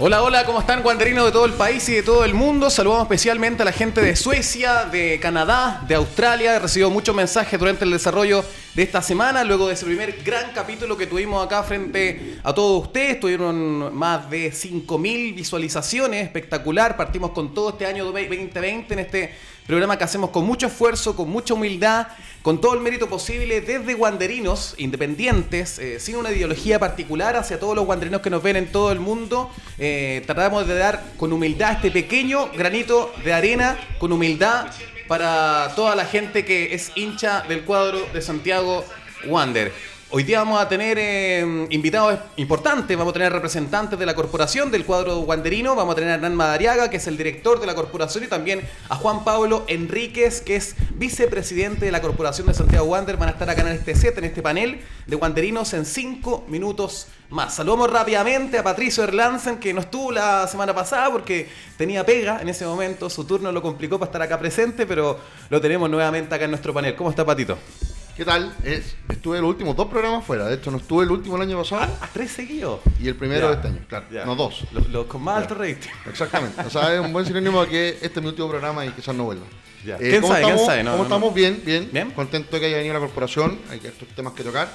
Hola, hola, ¿cómo están, guanderinos de todo el país y de todo el mundo? Saludamos especialmente a la gente de Suecia, de Canadá, de Australia. He recibido muchos mensajes durante el desarrollo de esta semana, luego de ese primer gran capítulo que tuvimos acá frente a todos ustedes. Tuvieron más de 5.000 visualizaciones, espectacular. Partimos con todo este año 2020 en este programa que hacemos con mucho esfuerzo, con mucha humildad, con todo el mérito posible desde guanderinos independientes, eh, sin una ideología particular hacia todos los guanderinos que nos ven en todo el mundo. Eh, tratamos de dar con humildad este pequeño granito de arena, con humildad para toda la gente que es hincha del cuadro de Santiago Wander. Hoy día vamos a tener eh, invitados importantes, vamos a tener representantes de la corporación del cuadro guanderino, vamos a tener a Hernán Madariaga, que es el director de la corporación, y también a Juan Pablo Enríquez, que es vicepresidente de la corporación de Santiago Wander. Van a estar acá en este set, en este panel de guanderinos en cinco minutos más. Saludamos rápidamente a Patricio Erlansen, que no estuvo la semana pasada porque tenía pega en ese momento, su turno lo complicó para estar acá presente, pero lo tenemos nuevamente acá en nuestro panel. ¿Cómo está Patito? ¿Qué tal? estuve los últimos dos programas fuera. De hecho, no estuve el último el año pasado. ¿A, tres seguidos? Y el primero de este año, claro. No dos. Los, con más alto rating. Exactamente. O sea, es un buen sinónimo de que este es mi último programa y quizás no vuelva. Eh, ¿Quién, ¿cómo sabe, estamos, ¿Quién sabe? ¿Cómo estamos? Bien, bien, bien. Contento de que haya venido la corporación. Hay estos temas que tocar.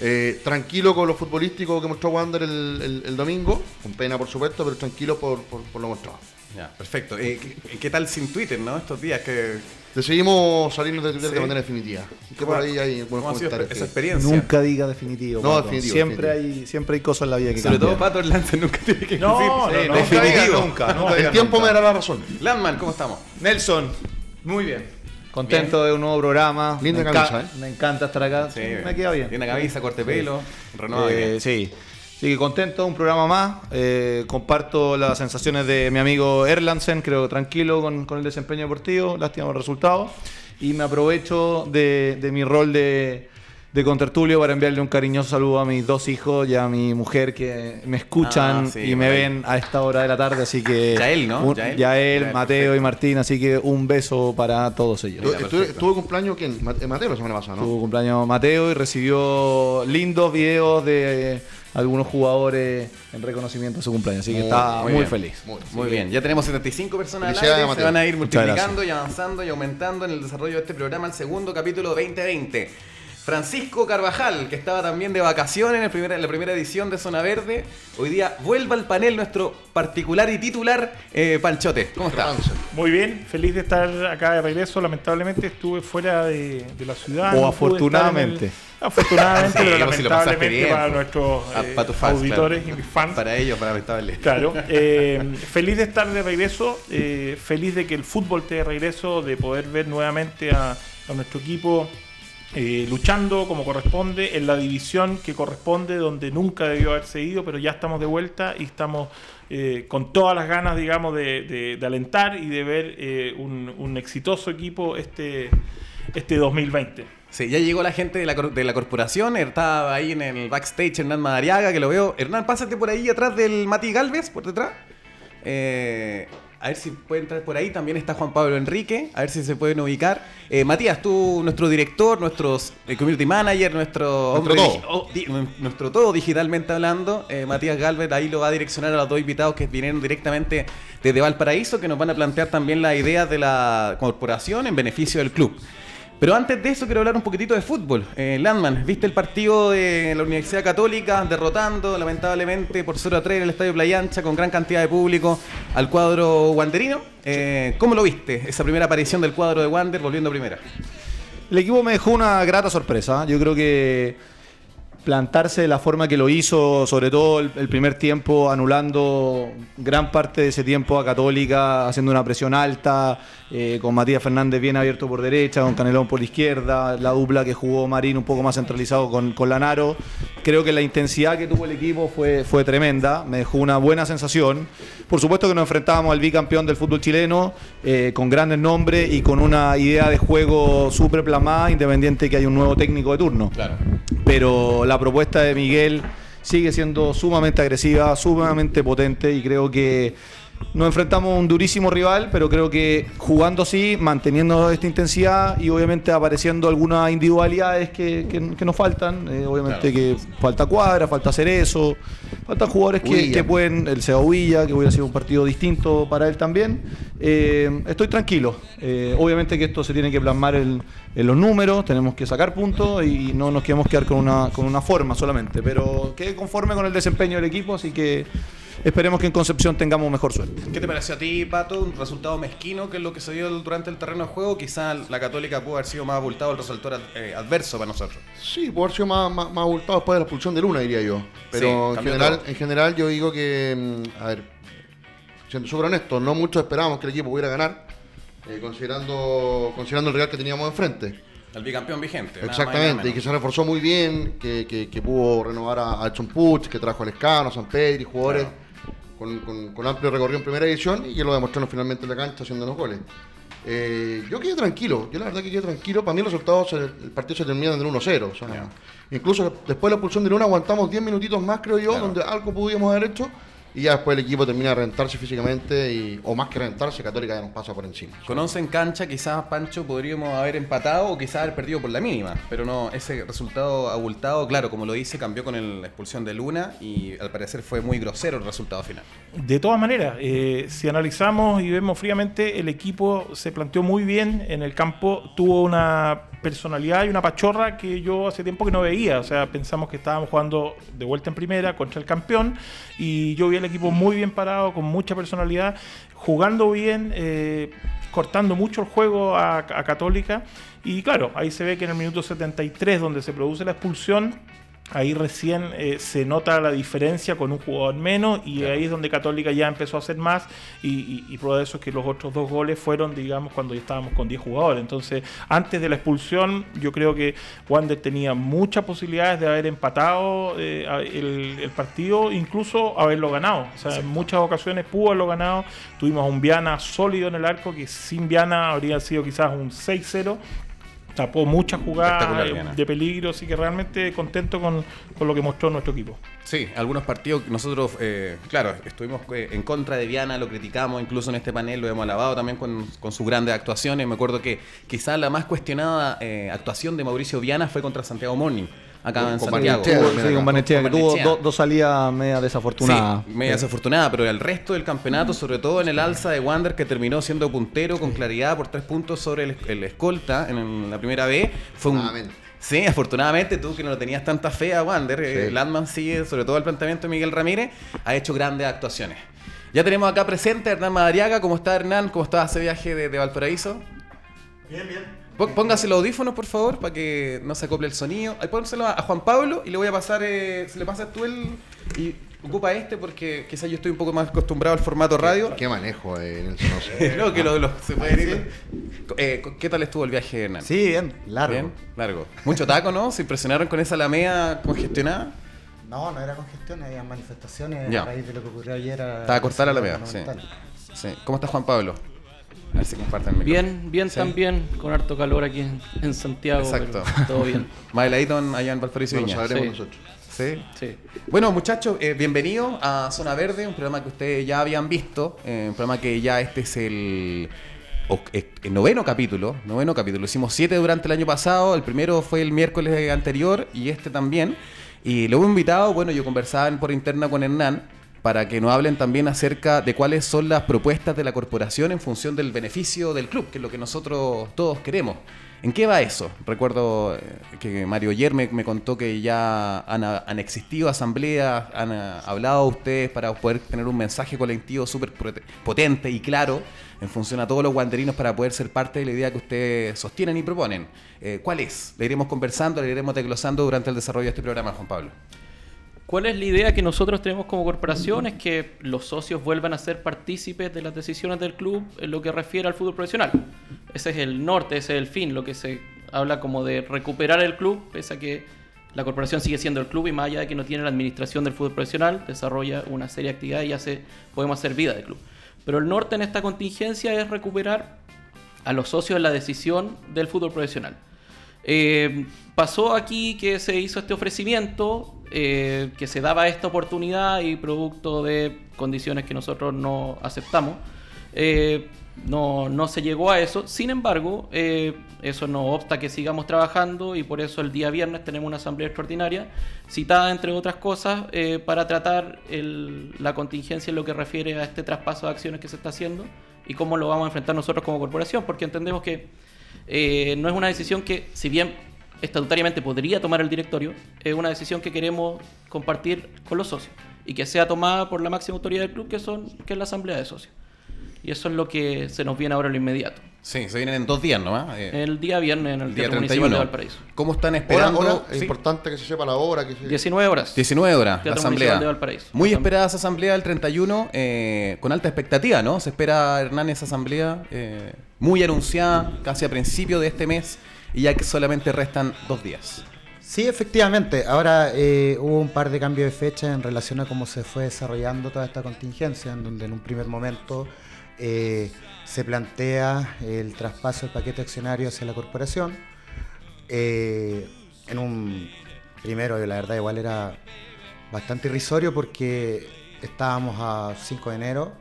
Eh, tranquilo con lo futbolístico que mostró Wander el, domingo. Con pena, por supuesto, pero tranquilo por, por, lo mostrado. Ya, perfecto. Eh, ¿qué, tal sin Twitter, no? Estos días que Decidimos salirnos de Twitter de manera definitiva. Que por ahí hay buenos comentarios. Esa experiencia? Nunca diga definitivo. No, definitivo. Siempre, Hay, siempre hay cosas en la vida que Sobre todo Pato Lance nunca tiene que decir. No, no, no, definitivo. Nunca, nunca, El tiempo me dará la razón. Landman, ¿cómo estamos? Nelson, muy bien. Contento de un nuevo programa. Linda camisa, ¿eh? Me encanta estar acá. Sí, me queda bien. Linda camisa, corte pelo, renovado. Eh, sí. Así que contento, un programa más. Eh, comparto las sensaciones de mi amigo Erlandsen, creo tranquilo con, con el desempeño deportivo, lástima el resultado y me aprovecho de, de mi rol de, de contertulio para enviarle un cariñoso saludo a mis dos hijos y a mi mujer que me escuchan ah, y me ven a esta hora de la tarde, así que... Yael, ¿no? Yael, Mateo y Martín, así que un beso para todos ellos. ¿Tuvo cumpleaños quién? Mateo la semana pasada, ¿no? Tuvo cumpleaños Mateo y recibió lindos videos de algunos jugadores en reconocimiento de su cumpleaños. Así que está muy, feliz. Muy, bien. Ya tenemos 75 personas al aire. Se van a ir multiplicando y avanzando y aumentando en el desarrollo de este programa, el segundo capítulo 2020. Francisco Carvajal, que estaba también de vacaciones en, el en la primera edición de Zona Verde. Hoy día vuelva al panel nuestro particular y titular eh, Panchote. ¿Cómo está? Muy bien, feliz de estar acá de regreso. Lamentablemente estuve fuera de, la ciudad. O afortunadamente. afortunadamente, pero lamentablemente para nuestros eh, auditores y mis fans. Para ellos, para lamentablemente. Claro. Eh, feliz de estar de regreso, feliz de que el fútbol esté de regreso, de poder ver nuevamente a, a nuestro equipo eh, luchando como corresponde en la división que corresponde, donde nunca debió haberse ido, pero ya estamos de vuelta y estamos eh, con todas las ganas, digamos, de, alentar y de ver eh, un, exitoso equipo este, este 2020. Sí, ya llegó la gente de la, de la corporación, estaba ahí en el backstage Hernán Madariaga, que lo veo. Hernán, pásate por ahí atrás del Mati Galvez, por detrás. Eh, a ver si puede entrar por ahí. También está Juan Pablo Enrique, a ver si se pueden ubicar. Eh, Matías, tú, nuestro director, nuestro eh, community manager, nuestro nuestro todo, oh, nuestro todo digitalmente hablando. Eh, Matías Galvez ahí lo va a direccionar a los dos invitados que vienen directamente desde Valparaíso, que nos van a plantear también la idea de la corporación en beneficio del club. Pero antes de eso quiero hablar un poquitito de fútbol. Eh, Landman, ¿viste el partido de la Universidad Católica derrotando lamentablemente por 0 a 3 en el Estadio Playa Ancha con gran cantidad de público al cuadro wanderino? Eh, ¿Cómo lo viste esa primera aparición del cuadro de Wander volviendo a primera? El equipo me dejó una grata sorpresa. Yo creo que plantarse de la forma que lo hizo, sobre todo el, primer tiempo, anulando gran parte de ese tiempo a Católica, haciendo una presión alta, eh, con Matías Fernández bien abierto por derecha, con Canelón por izquierda, la dupla que jugó Marín un poco más centralizado con, con Lanaro. Creo que la intensidad que tuvo el equipo fue, fue tremenda, me dejó una buena sensación. Por supuesto que nos enfrentábamos al bicampeón del fútbol chileno, eh, con grandes nombres y con una idea de juego súper plasmada, independiente que hay un nuevo técnico de turno. Claro. Pero la propuesta de Miguel sigue siendo sumamente agresiva, sumamente potente y creo que nos enfrentamos a un durísimo rival, pero creo que jugando así, manteniendo esta intensidad y obviamente apareciendo algunas individualidades que, nos faltan. Eh, obviamente que falta cuadra, falta hacer eso, faltan jugadores que, que pueden, el Seba Villa, que hubiera sido un partido distinto para él también. Eh, estoy tranquilo. Eh, obviamente que esto se tiene que plasmar en, los números, tenemos que sacar puntos y no nos queremos quedar con una, con una forma solamente, pero quede conforme con el desempeño del equipo, así que esperemos que en Concepción tengamos mejor suerte. ¿Qué te pareció a ti, Pato? Un resultado mezquino que es lo que se dio durante el terreno de juego. Quizá la Católica pudo haber sido más abultado el resultado eh, adverso para nosotros. Sí, pudo haber sido más, más, abultado después de la expulsión de Luna, diría yo. Pero en, general, en general yo digo que, mm, a ver, siendo súper honesto, no mucho esperábamos que el equipo pudiera ganar, eh, considerando, considerando el Real que teníamos enfrente. El bicampeón vigente. Exactamente, y que se reforzó muy bien, que, que, pudo renovar a, a Puch, que trajo a Lescano, a San Pedro y jugadores con, amplio recorrido en primera edición y que lo demostraron finalmente en la cancha haciendo los goles. Eh, yo quedé tranquilo, yo la verdad que quedé tranquilo. Para mí el resultado, el partido se termina en el 1-0. Incluso después de la expulsión de Luna aguantamos 10 minutitos más, creo yo, donde algo pudimos haber hecho y ya después el equipo termina de rentarse físicamente y, o más que rentarse, Católica ya nos pasa por encima. Con 11 en cancha, quizás Pancho podríamos haber empatado o quizás haber perdido por la mínima, pero no, ese resultado abultado, claro, como lo dice, cambió con la expulsión de Luna y al parecer fue muy grosero el resultado final. De todas maneras, eh, si analizamos y vemos fríamente, el equipo se planteó muy bien en el campo, tuvo una personalidad y una pachorra que yo hace tiempo que no veía. O sea, pensamos que estábamos jugando de vuelta en primera contra el campeón y yo vi el equipo muy bien parado, con mucha personalidad, jugando bien, eh, cortando mucho el juego a Católica. Y claro, ahí se ve que en el minuto 73, donde se produce la expulsión, ahí recién eh, se nota la diferencia con un jugador menos y ahí es donde Católica ya empezó a hacer más y, y, prueba de eso es que los otros dos goles fueron, digamos, cuando ya estábamos con 10 jugadores. Entonces, antes de la expulsión, yo creo que Wander tenía muchas posibilidades de haber empatado eh, el, partido, incluso haberlo ganado. O sea, en muchas ocasiones pudo haberlo ganado. Tuvimos a un Viana sólido en el arco que sin Viana habría sido quizás un 6-0 tapó muchas jugadas de peligro, así que realmente contento con, lo que mostró nuestro equipo. Sí, algunos partidos nosotros, eh, claro, estuvimos eh, en contra de Viana, lo criticamos, incluso en este panel lo hemos alabado también con, con sus grandes actuaciones. Me acuerdo que quizás la más cuestionada eh, actuación de Mauricio Viana fue contra Santiago Morning acá en Santiago. sí, con Banechea, que tuvo dos salidas media desafortunadas. Sí, media desafortunada, pero el resto del campeonato, sobre todo en el alza de Wander, que terminó siendo puntero con claridad por tres puntos sobre el, escolta en la primera B, fue un... Sí, afortunadamente tú que no lo tenías tanta fe a Wander, eh, Landman sigue, sobre todo el planteamiento de Miguel Ramírez, ha hecho grandes actuaciones. Ya tenemos acá presente a Hernán Madariaga. ¿Cómo está Hernán? ¿Cómo está ese viaje de Valparaíso? Bien, bien. Póngase los audífonos, por favor, para que no se acople el sonido. Ahí pónselo a Juan Pablo y le voy a pasar, eh, se le pasas tú el... Y ocupa este porque quizás yo estoy un poco más acostumbrado al formato radio. ¿Qué, manejo en el no, que lo, se puede ir. Eh, ¿Qué tal estuvo el viaje, Hernán? Sí, bien, largo. Bien, largo. Mucho taco, ¿no? ¿Se impresionaron con esa alameda congestionada? No, no era congestión, había manifestaciones a raíz de lo que ocurrió ayer. Estaba cortada la alameda, sí. sí. ¿Cómo está Juan Pablo? A ver si comparten el Bien, bien también, con harto calor aquí en, Santiago. Exacto. todo bien. Más heladito allá en Valparaíso Viña. nosotros. ¿Sí? Sí. Bueno, muchachos, eh, bienvenidos a Zona Verde, un programa que ustedes ya habían visto, eh, un programa que ya este es el, el, noveno capítulo, noveno capítulo. Hicimos siete durante el año pasado, el primero fue el miércoles anterior y este también. Y lo hemos invitado, bueno, yo conversaba por interna con Hernán, para que nos hablen también acerca de cuáles son las propuestas de la corporación en función del beneficio del club, que es lo que nosotros todos queremos. ¿En qué va eso? Recuerdo eh, que Mario ayer me, contó que ya han, existido asambleas, han eh, hablado ustedes para poder tener un mensaje colectivo súper potente y claro en función a todos los guanderinos para poder ser parte de la idea que ustedes sostienen y proponen. Eh, ¿Cuál es? Le iremos conversando, le iremos desglosando durante el desarrollo de este programa, Juan Pablo. ¿Cuál es la idea que nosotros tenemos como corporación? Es que los socios vuelvan a ser partícipes de las decisiones del club en lo que refiere al fútbol profesional. Ese es el norte, ese es el fin, lo que se habla como de recuperar el club, pese a que la corporación sigue siendo el club y más allá de que no tiene la administración del fútbol profesional, desarrolla una serie de actividades y hace, podemos hacer vida del club. Pero el norte en esta contingencia es recuperar a los socios la decisión del fútbol profesional. Eh, pasó aquí que se hizo este ofrecimiento, eh, que se daba esta oportunidad y producto de condiciones que nosotros no aceptamos, Eh, no, no se llegó a eso. Sin embargo, eh, eso no obsta que sigamos trabajando y por eso el día viernes tenemos una asamblea extraordinaria citada, entre otras cosas, para tratar la contingencia en lo que refiere a este traspaso de acciones que se está haciendo y cómo lo vamos a enfrentar nosotros como corporación, porque entendemos que no es una decisión que, si bien estatutariamente podría tomar el directorio, es una decisión que queremos compartir con los socios y que sea tomada por la máxima autoridad del club, que, son, que es la asamblea de socios. Y eso es lo que se nos viene ahora en lo inmediato. Sí, se vienen en dos días ¿no? Eh, el día viernes en el día Teatro Municipal de Valparaíso. ¿Cómo están esperando? Es importante que se sepa la hora. Que 19 horas. 19 horas, la asamblea. De Valparaíso. Muy esperada esa asamblea del 31, eh, con alta expectativa, ¿no? Se espera, Hernán, esa asamblea eh, muy anunciada, casi a principio de este mes, y ya que solamente restan dos días. Sí, efectivamente. Ahora hubo un par de cambios de fecha en relación a cómo se fue desarrollando toda esta contingencia, en donde en un primer momento eh, se plantea el traspaso del paquete accionario hacia la corporación. Eh, en un primero, la verdad, igual era bastante irrisorio porque estábamos a 5 de enero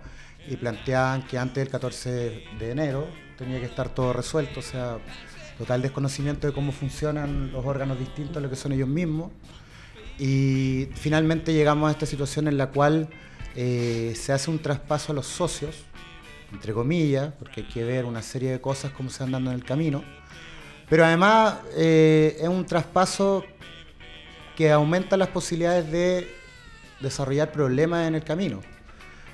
y planteaban que antes del 14 de enero tenía que estar todo resuelto, o sea, total desconocimiento de cómo funcionan los órganos distintos lo que son ellos mismos. Y finalmente llegamos a esta situación en la cual eh, se hace un traspaso a los socios entre comillas, porque hay que ver una serie de cosas como se van dando en el camino. Pero además eh, es un traspaso que aumenta las posibilidades de desarrollar problemas en el camino.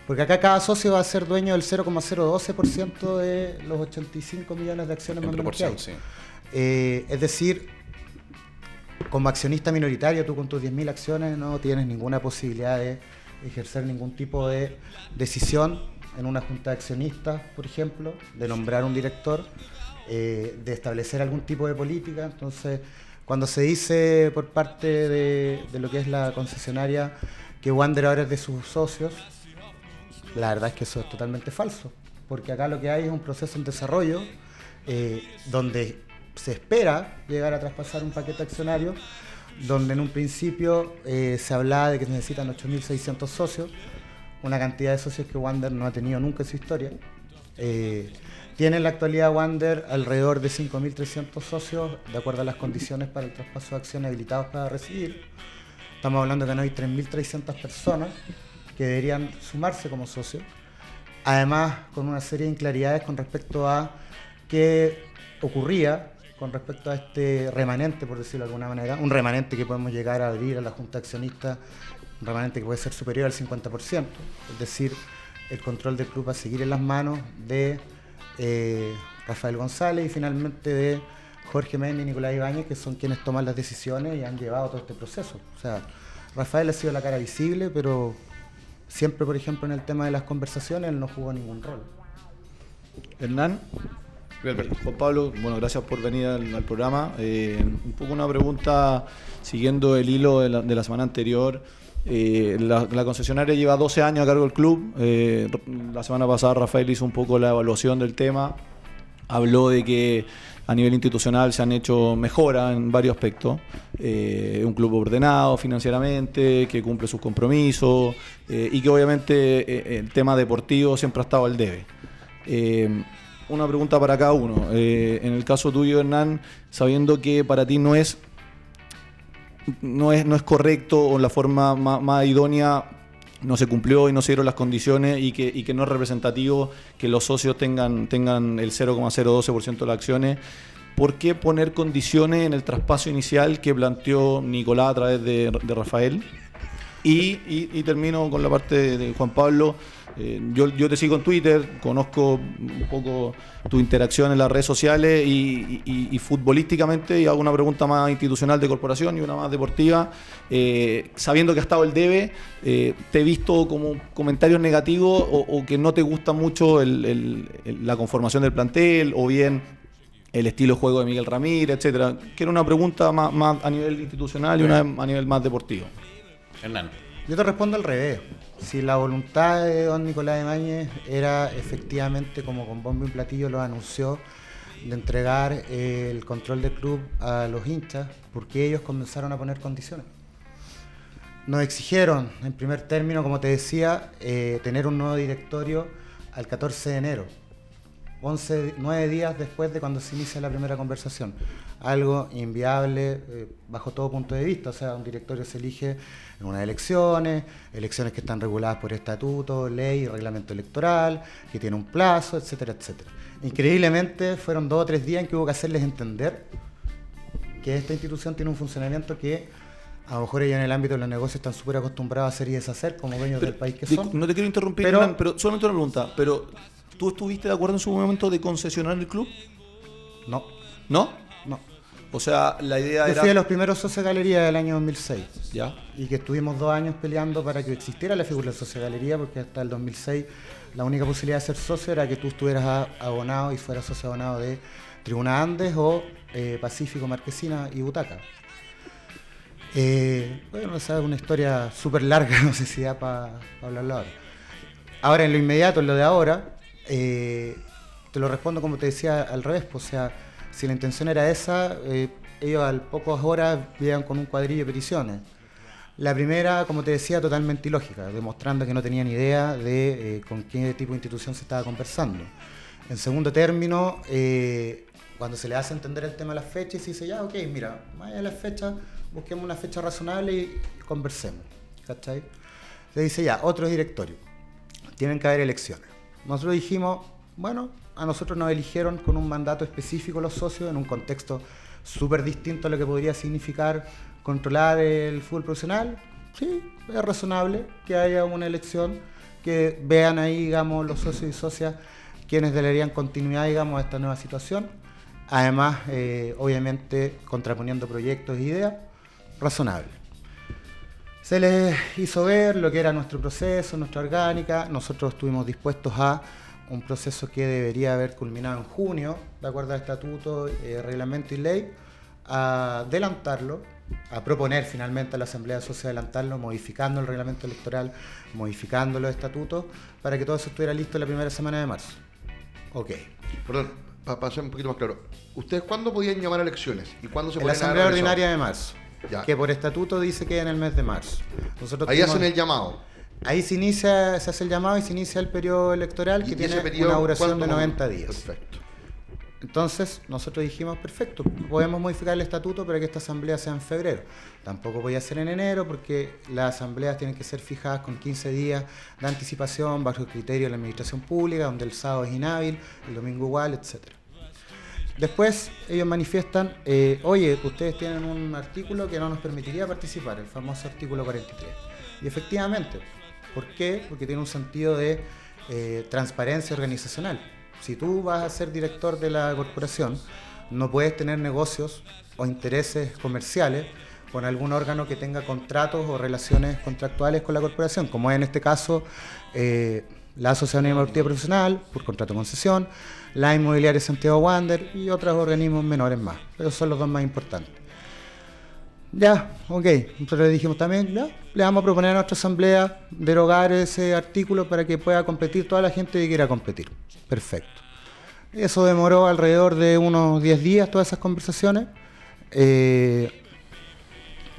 Porque acá cada socio va a ser dueño del 0,012% de los 85 millones de acciones en proporción, sí. Eh, es decir, como accionista minoritario, tú con tus 10.000 acciones no tienes ninguna posibilidad de ejercer ningún tipo de decisión en una junta de accionistas, por ejemplo, de nombrar un director, eh, de establecer algún tipo de política. Entonces, cuando se dice por parte de, lo que es la concesionaria que Wander ahora es de sus socios, la verdad es que eso es totalmente falso, porque acá lo que hay es un proceso en desarrollo eh, donde se espera llegar a traspasar un paquete accionario, donde en un principio eh, se hablaba de que se necesitan 8.600 socios, una cantidad de socios que Wander no ha tenido nunca en su historia. Eh, tiene en la actualidad Wander alrededor de 5.300 socios, de acuerdo a las condiciones para el traspaso de acciones habilitados para recibir. Estamos hablando que no hay 3.300 personas que deberían sumarse como socios. Además, con una serie de inclaridades con respecto a qué ocurría con respecto a este remanente, por decirlo de alguna manera, un remanente que podemos llegar a abrir a la Junta Accionista un remanente que puede ser superior al 50%, es decir, el control del club va a seguir en las manos de eh, Rafael González y finalmente de Jorge Méndez y Nicolás Ibáñez, que son quienes toman las decisiones y han llevado todo este proceso. O sea, Rafael ha sido la cara visible, pero siempre, por ejemplo, en el tema de las conversaciones, él no jugó ningún rol. Hernán. Juan Pablo, bueno, gracias por venir al, programa. Eh, un poco una pregunta siguiendo el hilo de la, de la semana anterior. Eh, la, concesionaria lleva 12 años a cargo del club. Eh, la semana pasada Rafael hizo un poco la evaluación del tema. Habló de que a nivel institucional se han hecho mejoras en varios aspectos. Eh, un club ordenado financieramente, que cumple sus compromisos y que obviamente el tema deportivo siempre ha estado al debe. una pregunta para cada uno. en el caso tuyo, Hernán, sabiendo que para ti no es no es, no es correcto o la forma más, idónea no se cumplió y no se dieron las condiciones y que, que no es representativo que los socios tengan, tengan el 0,012% de las acciones. ¿Por qué poner condiciones en el traspaso inicial que planteó Nicolás a través de, Rafael? Y, y, termino con la parte de Juan Pablo. Eh, yo, yo, te sigo en Twitter, conozco un poco tu interacción en las redes sociales y, futbolísticamente, y hago una pregunta más institucional de corporación y una más deportiva. Eh, sabiendo que ha estado el debe, eh, ¿te he visto como comentarios negativos o, que no te gusta mucho la conformación del plantel o bien el estilo de juego de Miguel Ramírez, etcétera? Que era una pregunta más, más a nivel institucional y una a nivel más deportivo. Hernán. Yo te respondo al revés. Si la voluntad de don Nicolás de Mañez era efectivamente, como con bombo y platillo lo anunció, de entregar el control del club a los hinchas, porque ellos comenzaron a poner condiciones. Nos exigieron, en primer término, como te decía, eh, tener un nuevo directorio al 14 de enero. 11, 9 días después de cuando se inicia la primera conversación. Algo inviable eh, bajo todo punto de vista. O sea, un directorio se elige en unas elecciones, elecciones que están reguladas por estatuto, ley, reglamento electoral, que tiene un plazo, etcétera, etcétera. Increíblemente fueron dos o tres días en que hubo que hacerles entender que esta institución tiene un funcionamiento que a lo mejor ellos en el ámbito de los negocios están súper acostumbrados a hacer y deshacer como dueños del país que son. No te quiero interrumpir, Pero- Hernán, pero solamente una pregunta. Pero, ¿tú estuviste de acuerdo en su momento de concesionar el club? No, ¿No? No. O sea, la idea Yo era... fui de los primeros socios de galería del año 2006 Ya. y que estuvimos dos años peleando para que existiera la figura de socio de galería porque hasta el 2006 la única posibilidad de ser socio era que tú estuvieras abonado y fueras socio abonado de Tribuna Andes o eh, Pacífico, Marquesina y Butaca. Eh, bueno, esa es una historia súper larga, no sé si da para hablarlo ahora. Ahora, en lo inmediato, en lo de ahora, eh, te lo respondo como te decía al revés. pues, o sea, si la intención era esa, eh, ellos al pocas horas llegan con un cuadrillo de peticiones. La primera, como te decía, totalmente ilógica, demostrando que no tenían idea de eh, con qué tipo de institución se estaba conversando. En segundo término, eh, cuando se le hace entender el tema de las fechas, se dice, ya, ok, mira, más allá de las fechas, busquemos una fecha razonable y conversemos. ¿Cachai? Se dice, ya, otro directorio. Tienen que haber elecciones. Nosotros dijimos, bueno, a nosotros nos eligieron con un mandato específico los socios en un contexto súper distinto a lo que podría significar controlar el fútbol profesional. Sí, es razonable que haya una elección, que vean ahí, digamos, los socios y socias quienes darían continuidad, digamos, a esta nueva situación. Además, eh, obviamente, contraponiendo proyectos e ideas, razonable. Se les hizo ver lo que era nuestro proceso, nuestra orgánica. Nosotros estuvimos dispuestos a un proceso que debería haber culminado en junio, de acuerdo al estatuto, eh, reglamento y ley, a adelantarlo, a proponer finalmente a la Asamblea Social adelantarlo, modificando el reglamento electoral, modificando los estatutos, para que todo eso estuviera listo la primera semana de marzo. Ok. Perdón, para ser un poquito más claro. ¿Ustedes cuándo podían llamar a elecciones? ¿Y cuándo se En la Asamblea? Ordinaria de marzo, Ya. que por estatuto dice que en el mes de marzo. Nosotros Ahí hacen el llamado. Ahí se inicia, se hace el llamado y se inicia el periodo electoral que tiene periodo, una duración ¿cuánto de más o 90 menos? días. Perfecto. Entonces, nosotros dijimos, perfecto, podemos modificar el estatuto para que esta asamblea sea en febrero. Tampoco podía ser en enero porque las asambleas tienen que ser fijadas con 15 días de anticipación bajo el criterio de la administración pública, donde el sábado es inhábil, el domingo igual, etcétera. Después ellos manifiestan, eh, oye, ustedes tienen un artículo que no nos permitiría participar, el famoso artículo 43. Y efectivamente, ¿por qué? Porque tiene un sentido de eh, transparencia organizacional. Si tú vas a ser director de la corporación, no puedes tener negocios o intereses comerciales con algún órgano que tenga contratos o relaciones contractuales con la corporación, como es en este caso eh, la Asociación Deportiva Profesional, por contrato de concesión, la Inmobiliaria Santiago Wander y otros organismos menores más. Esos son los dos más importantes. Ya, ok. Nosotros le dijimos también, ya, le vamos a proponer a nuestra asamblea derogar ese artículo para que pueda competir toda la gente que quiera competir. Perfecto. Eso demoró alrededor de unos 10 días, todas esas conversaciones. Eh,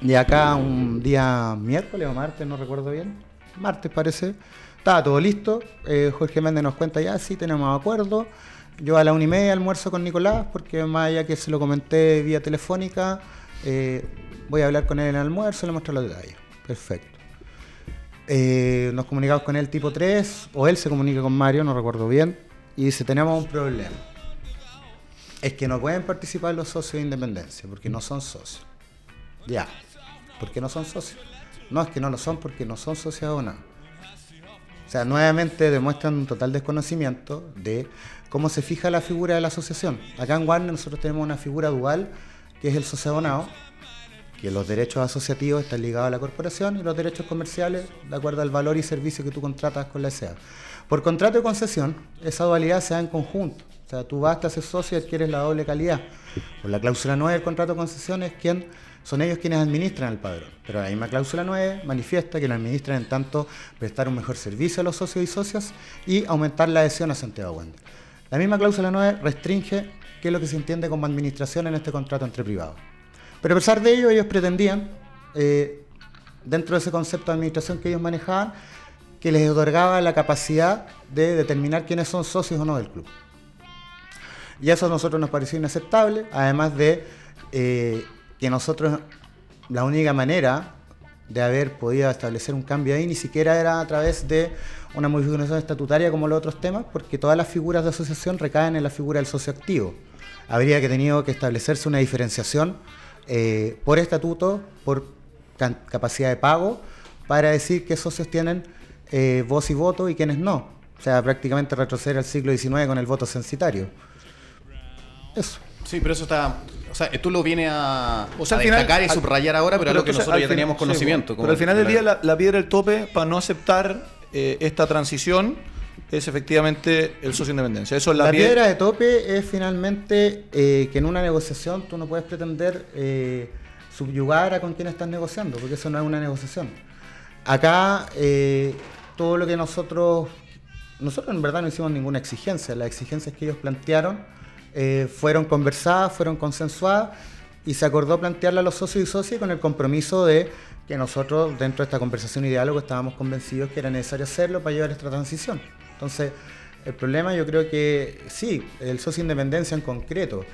y acá un día miércoles o martes, no recuerdo bien, martes parece, estaba todo listo. Eh, Jorge Méndez nos cuenta ya, sí, tenemos acuerdo. Yo a la una y media almuerzo con Nicolás, porque más allá que se lo comenté vía telefónica, eh, voy a hablar con él en el almuerzo le muestro los detalles. Perfecto. Eh, nos comunicamos con él tipo 3, o él se comunica con Mario, no recuerdo bien, y dice, tenemos un problema. Es que no pueden participar los socios de independencia, porque no son socios. Ya. ¿Por qué no son socios? No, es que no lo son porque no son socios o nada. O sea, nuevamente demuestran un total desconocimiento de cómo se fija la figura de la asociación. Acá en Warner nosotros tenemos una figura dual, que es el socio abonado, que los derechos asociativos están ligados a la corporación y los derechos comerciales de acuerdo al valor y servicio que tú contratas con la SEA. Por contrato de concesión, esa dualidad se da en conjunto. O sea, tú vas, te haces socio y adquieres la doble calidad. Por la cláusula 9 del contrato de concesión es son ellos quienes administran el padrón. Pero la misma cláusula 9 manifiesta que lo administran en tanto prestar un mejor servicio a los socios y socias y aumentar la adhesión a Santiago Wander. La misma cláusula 9 restringe qué es lo que se entiende como administración en este contrato entre privados. Pero a pesar de ello, ellos pretendían, eh, dentro de ese concepto de administración que ellos manejaban, que les otorgaba la capacidad de determinar quiénes son socios o no del club. Y eso a nosotros nos pareció inaceptable, además de eh, que nosotros la única manera de haber podido establecer un cambio ahí ni siquiera era a través de una modificación estatutaria como los otros temas, porque todas las figuras de asociación recaen en la figura del socio activo. Habría que tenido que establecerse una diferenciación eh, por estatuto, por can- capacidad de pago, para decir qué socios tienen eh, voz y voto y quiénes no. O sea, prácticamente retroceder al siglo XIX con el voto censitario. Eso. Sí, pero eso está. O sea, tú lo vienes a, O sea, a al final- destacar y al- subrayar ahora, pero, algo que nosotros ya fin- teníamos conocimiento. pero al final del día, la, la piedra del tope para no aceptar eh, esta transición es efectivamente el socio independencia. Eso es la, La, pie- piedra de tope es finalmente eh, que en una negociación tú no puedes pretender eh, subyugar a con quien estás negociando, porque eso no es una negociación. Acá eh, todo lo que nosotros, nosotros en verdad no hicimos ninguna exigencia, las exigencias que ellos plantearon fueron conversadas, fueron consensuadas y se acordó plantearla a los socios y socias con el compromiso de que nosotros dentro de esta conversación y diálogo estábamos convencidos que era necesario hacerlo para llevar esta transición. Entonces, el problema yo creo que sí, el socio independencia en concreto,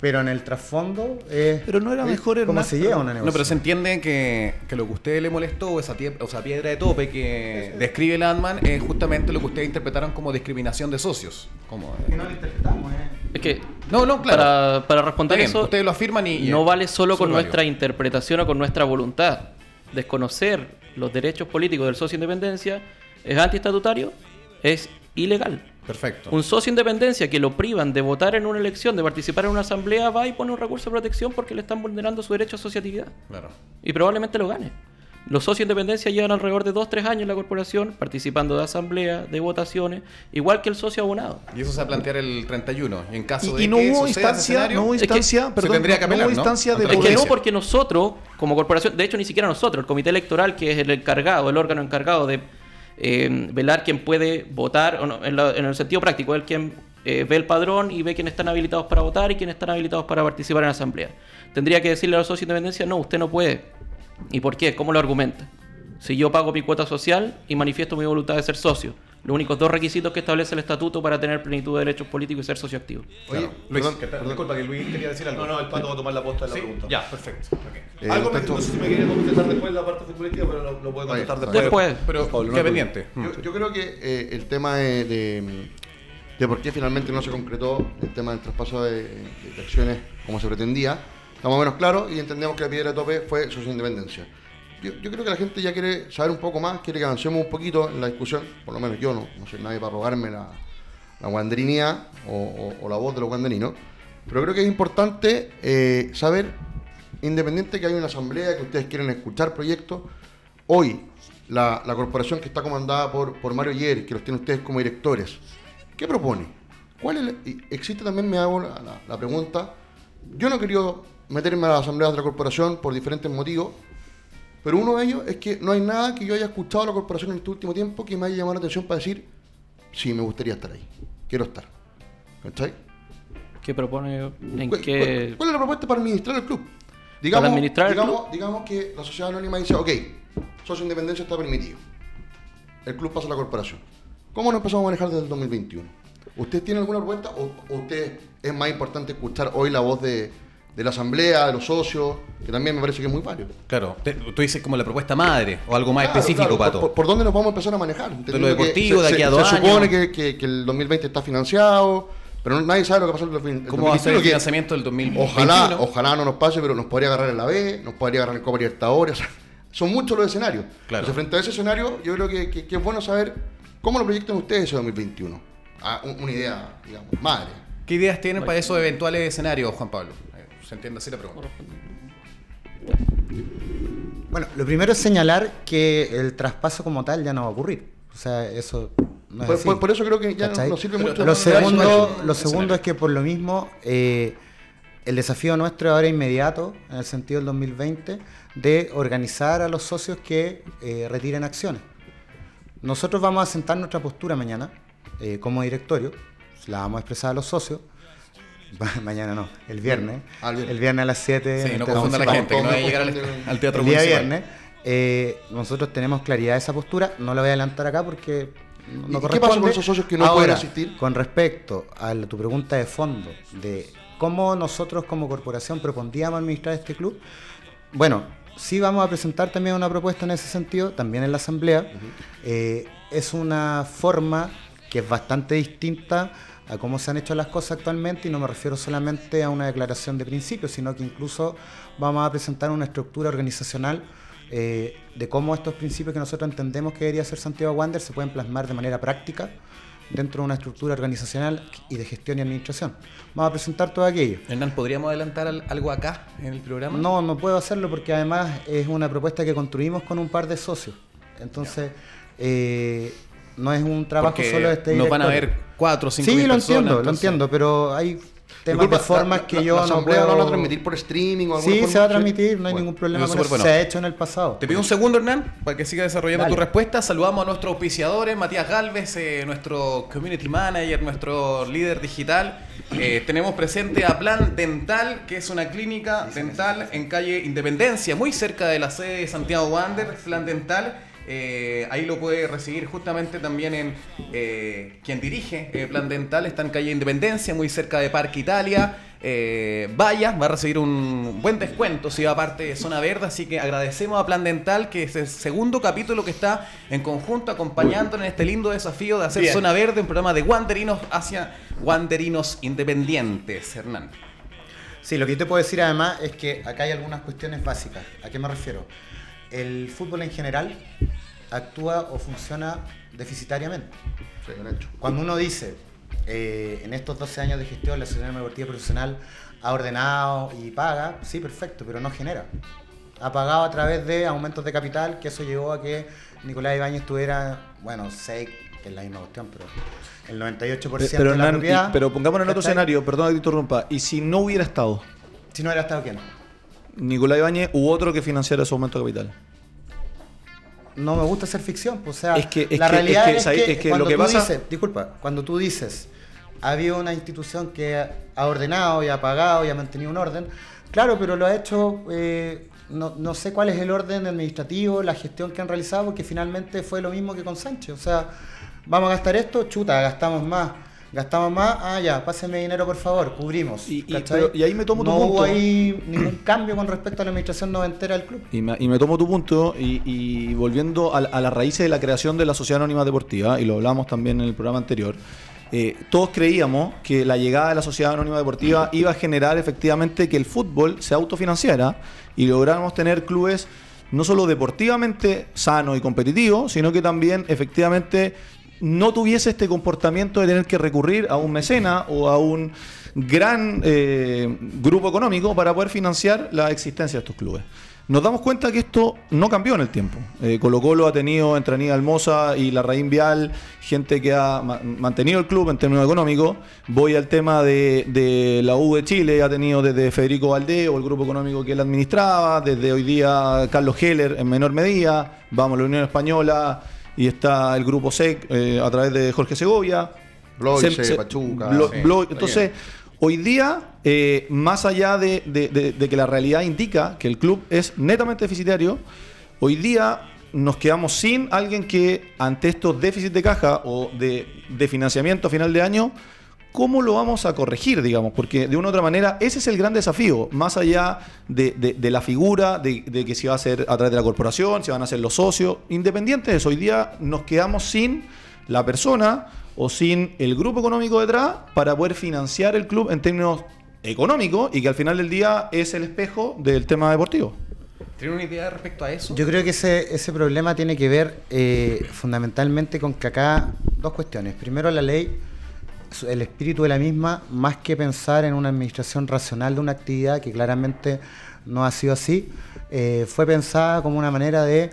pero en el trasfondo es Pero no era mejor, cómo se lleva una No, pero negociación. se entiende que, que lo que a usted le molestó, o esa, tie- o esa piedra de tope que describe Landman, es justamente lo que ustedes interpretaron como discriminación de socios. Como, Que no lo interpretamos, ¿eh? Es que No, no, claro. para, para responder bien, eso, ustedes lo afirman y. no vale solo con nuestra interpretación o con nuestra voluntad. Desconocer los derechos políticos del socio independencia es antiestatutario, es ilegal. Perfecto. Un socio independencia que lo privan de votar en una elección, de participar en una asamblea, va y pone un recurso de protección porque le están vulnerando su derecho a asociatividad. Claro. Y probablemente lo gane. Los socios independencia llevan alrededor de 2-3 años en la corporación participando de asambleas, de votaciones, igual que el socio abonado. Y eso se va a plantear el 31. Y en caso de Y, y no que hubo instancia, no hubo Es que instancia, se perdón, tendría que no hubo ¿no? instancia de Es que no porque nosotros, como corporación, de hecho ni siquiera nosotros, el comité electoral, que es el encargado, el órgano encargado de eh, velar quién puede votar, en, la- el sentido práctico, el quien eh, ve el padrón y ve quiénes están habilitados para votar y quiénes están habilitados para participar en la asamblea. Tendría que decirle a los socios de independencia, no, usted no puede. ¿Y por qué? ¿Cómo lo argumenta? Si yo pago mi cuota social y manifiesto mi voluntad de ser socio, los únicos dos requisitos que establece el estatuto para tener plenitud de derechos políticos y ser socio activo. Oye, Claro. Luis, perdón, que te- perdón. disculpa que Luis quería decir algo. No, no, el pato va a tomar la posta de la Sí, pregunta. Ya, perfecto. Ok. Eh, Algo me, no sé si me quería contestar después la parte futbolística, pero lo, lo puede Vaya, contestar vaya. después. Después. Pero queda hay pendiente. Yo, yo creo que eh, el tema de, de, de por qué finalmente no se concretó el tema del traspaso de, de acciones como se pretendía, está más o menos claro y entendemos que la piedra de tope fue su independencia. Yo, creo que la gente ya quiere saber un poco más, quiere que avancemos un poquito en la discusión, por lo menos yo no, no soy nadie para rogarme la, la guanderinía o, la voz de los guanderinos, pero creo que es importante eh, saber, independiente que hay una asamblea, que ustedes quieren escuchar proyectos, hoy la, corporación que está comandada por, por Mario Yer, que los tiene ustedes como directores, ¿qué propone? ¿Cuál es y existe también, me hago la pregunta, yo no he querido meterme a las asambleas de la corporación por diferentes motivos, pero uno de ellos es que no hay nada que yo haya escuchado de la corporación en este último tiempo que me haya llamado la atención para decir, sí, me gustaría estar ahí, quiero estar. ¿Cachai? ¿Qué propone? ¿En ¿Cuál, qué...? cuál- es la propuesta para administrar el club? Digamos, administrar el digamos, digamos que la sociedad anónima dice, ok, socio independencia está permitido. El club pasa a la corporación. ¿Cómo nos empezamos a manejar desde el 2021? ¿Usted tiene alguna propuesta o, o usted es más importante escuchar hoy la voz de, de la asamblea, de los socios, que también me parece que es muy válido? Claro, te- tú dices como la propuesta madre o algo más Claro, específico, claro, Pato. Por, por dónde nos vamos a empezar a manejar? Entendiendo lo deportivo, de aquí a dos Se años. supone que, que- que el 2020 está financiado, pero nadie sabe lo que pasó en el 2021. ¿Cómo va a ser el financiamiento del 2021? Ojalá, ojalá no nos pase, pero nos podría agarrar en la B, nos podría agarrar en Copa Libertadores. o sea, son muchos los escenarios. Claro. Entonces, frente a ese escenario, yo creo que, que- que es bueno saber cómo lo proyectan ustedes ese 2021. Ah, un- una idea, digamos, madre. ¿Qué ideas tienen para esos eventuales escenarios, Juan Pablo? ¿Se entiende así la pregunta? Bueno, lo primero es señalar que el traspaso como tal ya no va a ocurrir. O sea, eso no es Por, así. por- por eso creo que ya no, ¿Cachai? no sirve Pero mucho. Lo segundo, un lo segundo es que por lo mismo eh, el desafío nuestro ahora inmediato, en el sentido del 2020, de organizar a los socios que eh, retiren acciones. Nosotros vamos a sentar nuestra postura mañana eh, como directorio, la vamos a expresar a los socios. mañana no, el viernes. Ah, el viernes. El viernes a las 7. Sí, no confunda la gente, que no a llegar al, teatro el día municipal. viernes. Eh, nosotros tenemos claridad de esa postura, no la voy a adelantar acá porque no ¿Y qué pasa con esos socios que no Ahora, pueden asistir? Con respecto a la- tu pregunta de fondo, de cómo nosotros como corporación propondríamos administrar este club, bueno, sí vamos a presentar también una propuesta en ese sentido, también en la asamblea. Eh, es una forma que es bastante distinta a cómo se han hecho las cosas actualmente y no me refiero solamente a una declaración de principios, sino que incluso vamos a presentar una estructura organizacional eh, de cómo estos principios que nosotros entendemos que debería ser Santiago Wander se pueden plasmar de manera práctica dentro de una estructura organizacional y de gestión y administración. Vamos a presentar todo aquello. Hernán, ¿podríamos adelantar al- algo acá en el programa? No, no puedo hacerlo porque además es una propuesta que construimos con un par de socios. Entonces, eh, no es un trabajo Porque solo de este nos van a ver cuatro o cinco Sí, mil lo personas, entiendo, lo entonces- entiendo, pero hay temas Disculpa, de formas la- que la- yo la no puedo... ¿la van a transmitir por streaming o alguna Sí, forma? se va a transmitir, no hay Bueno. ningún problema con es eso. súper Se bueno. ha hecho en el pasado. Te pido un segundo, Hernán, para que siga desarrollando Dale. tu respuesta. Saludamos a nuestros auspiciadores, Matías Galvez, eh, nuestro community manager, nuestro líder digital. Eh, tenemos presente a Plan Dental, que es una clínica dental en calle Independencia, muy cerca de la sede de Santiago Wander, Plan Dental. Eh, ahí lo puede recibir justamente también en eh, quien dirige eh, Plan Dental, está en calle Independencia, muy cerca de Parque Italia. Vaya, va a recibir un buen descuento si va parte de Zona Verde, así que agradecemos a Plan Dental, que es el segundo capítulo que está en conjunto acompañándonos en este lindo desafío de hacer Bien. Zona Verde, un programa de Wanderinos hacia Wanderinos independientes, Hernán. Sí, lo que yo te puedo decir además es que acá hay algunas cuestiones básicas. ¿A qué me refiero? El fútbol en general actúa o funciona deficitariamente. Sí, bien hecho. Cuando uno dice, eh, en estos 12 años de gestión, la Asociación Deportiva Profesional ha ordenado y paga, sí, perfecto, pero no genera. Ha pagado a través de aumentos de capital, que eso llevó a que Nicolás Ibáñez tuviera, bueno, 6, que es la misma cuestión, pero el 98% Pero, de la Hernán, propiedad. y- pero pongámonos en otro escenario, perdón que te interrumpa. Y si no hubiera estado Si no hubiera estado quién. Nicolás Ibáñez u otro que financiara ese aumento de capital. No me gusta hacer ficción. O sea, Es que- es la que- realidad es que, cuando lo que tú pasa- dices, disculpa, cuando tú dices, ha habido una institución que ha ordenado y ha pagado y ha mantenido un orden, claro, pero lo ha hecho, eh, no, no sé cuál es el orden administrativo, la gestión que han realizado, porque finalmente fue lo mismo que con Sánchez. O sea, vamos a gastar esto, chuta, gastamos más. Gastamos más, ah, ya, pásenme dinero por favor, cubrimos. Y- y- ¿cachai? pero- y ahí me tomo tu no punto. hubo ahí ningún cambio con respecto a la administración noventera del club. Y me, y me tomo tu punto y, y volviendo a, a las raíces de la creación de la Sociedad Anónima Deportiva, y lo hablamos también en el programa anterior, eh, todos creíamos que la llegada de la Sociedad Anónima Deportiva iba a generar efectivamente que el fútbol se autofinanciara y lográramos tener clubes no solo deportivamente sanos y competitivos, sino que también efectivamente no tuviese este comportamiento de tener que recurrir a un mecena o a un gran eh, grupo económico para poder financiar la existencia de estos clubes. Nos damos cuenta que esto no cambió en el tiempo. Eh, Colo Colo ha tenido entre Aníbal Mosa y la Raín Vial gente que ha ma- mantenido el club en términos económicos. Voy al tema de, la U de Chile, ha tenido desde Federico Valdés o el grupo económico que él administraba, desde hoy día Carlos Heller en menor medida, vamos la Unión Española y está el grupo SEC eh, a través de Jorge Segovia. Bloise, Se- se- Pachuca, Blo- sí, entonces, hoy día, eh, más allá de, de- de- de que la realidad indica que el club es netamente deficitario, hoy día nos quedamos sin alguien que ante estos déficits de caja o de, de financiamiento a final de año, ¿cómo lo vamos a corregir, digamos? Porque de una u otra manera, ese es el gran desafío, más allá de, de- de la figura, de, de que se va a hacer a través de la corporación, se van a hacer los socios, independiente de eso, hoy día nos quedamos sin la persona o sin el grupo económico detrás para poder financiar el club en términos económicos y que al final del día es el espejo del tema deportivo. ¿Tiene una idea respecto a eso? Yo creo que ese, ese problema tiene que ver eh, fundamentalmente con que acá dos cuestiones. Primero, la ley, el espíritu de la misma, más que pensar en una administración racional de una actividad que claramente no ha sido así, eh, fue pensada como una manera de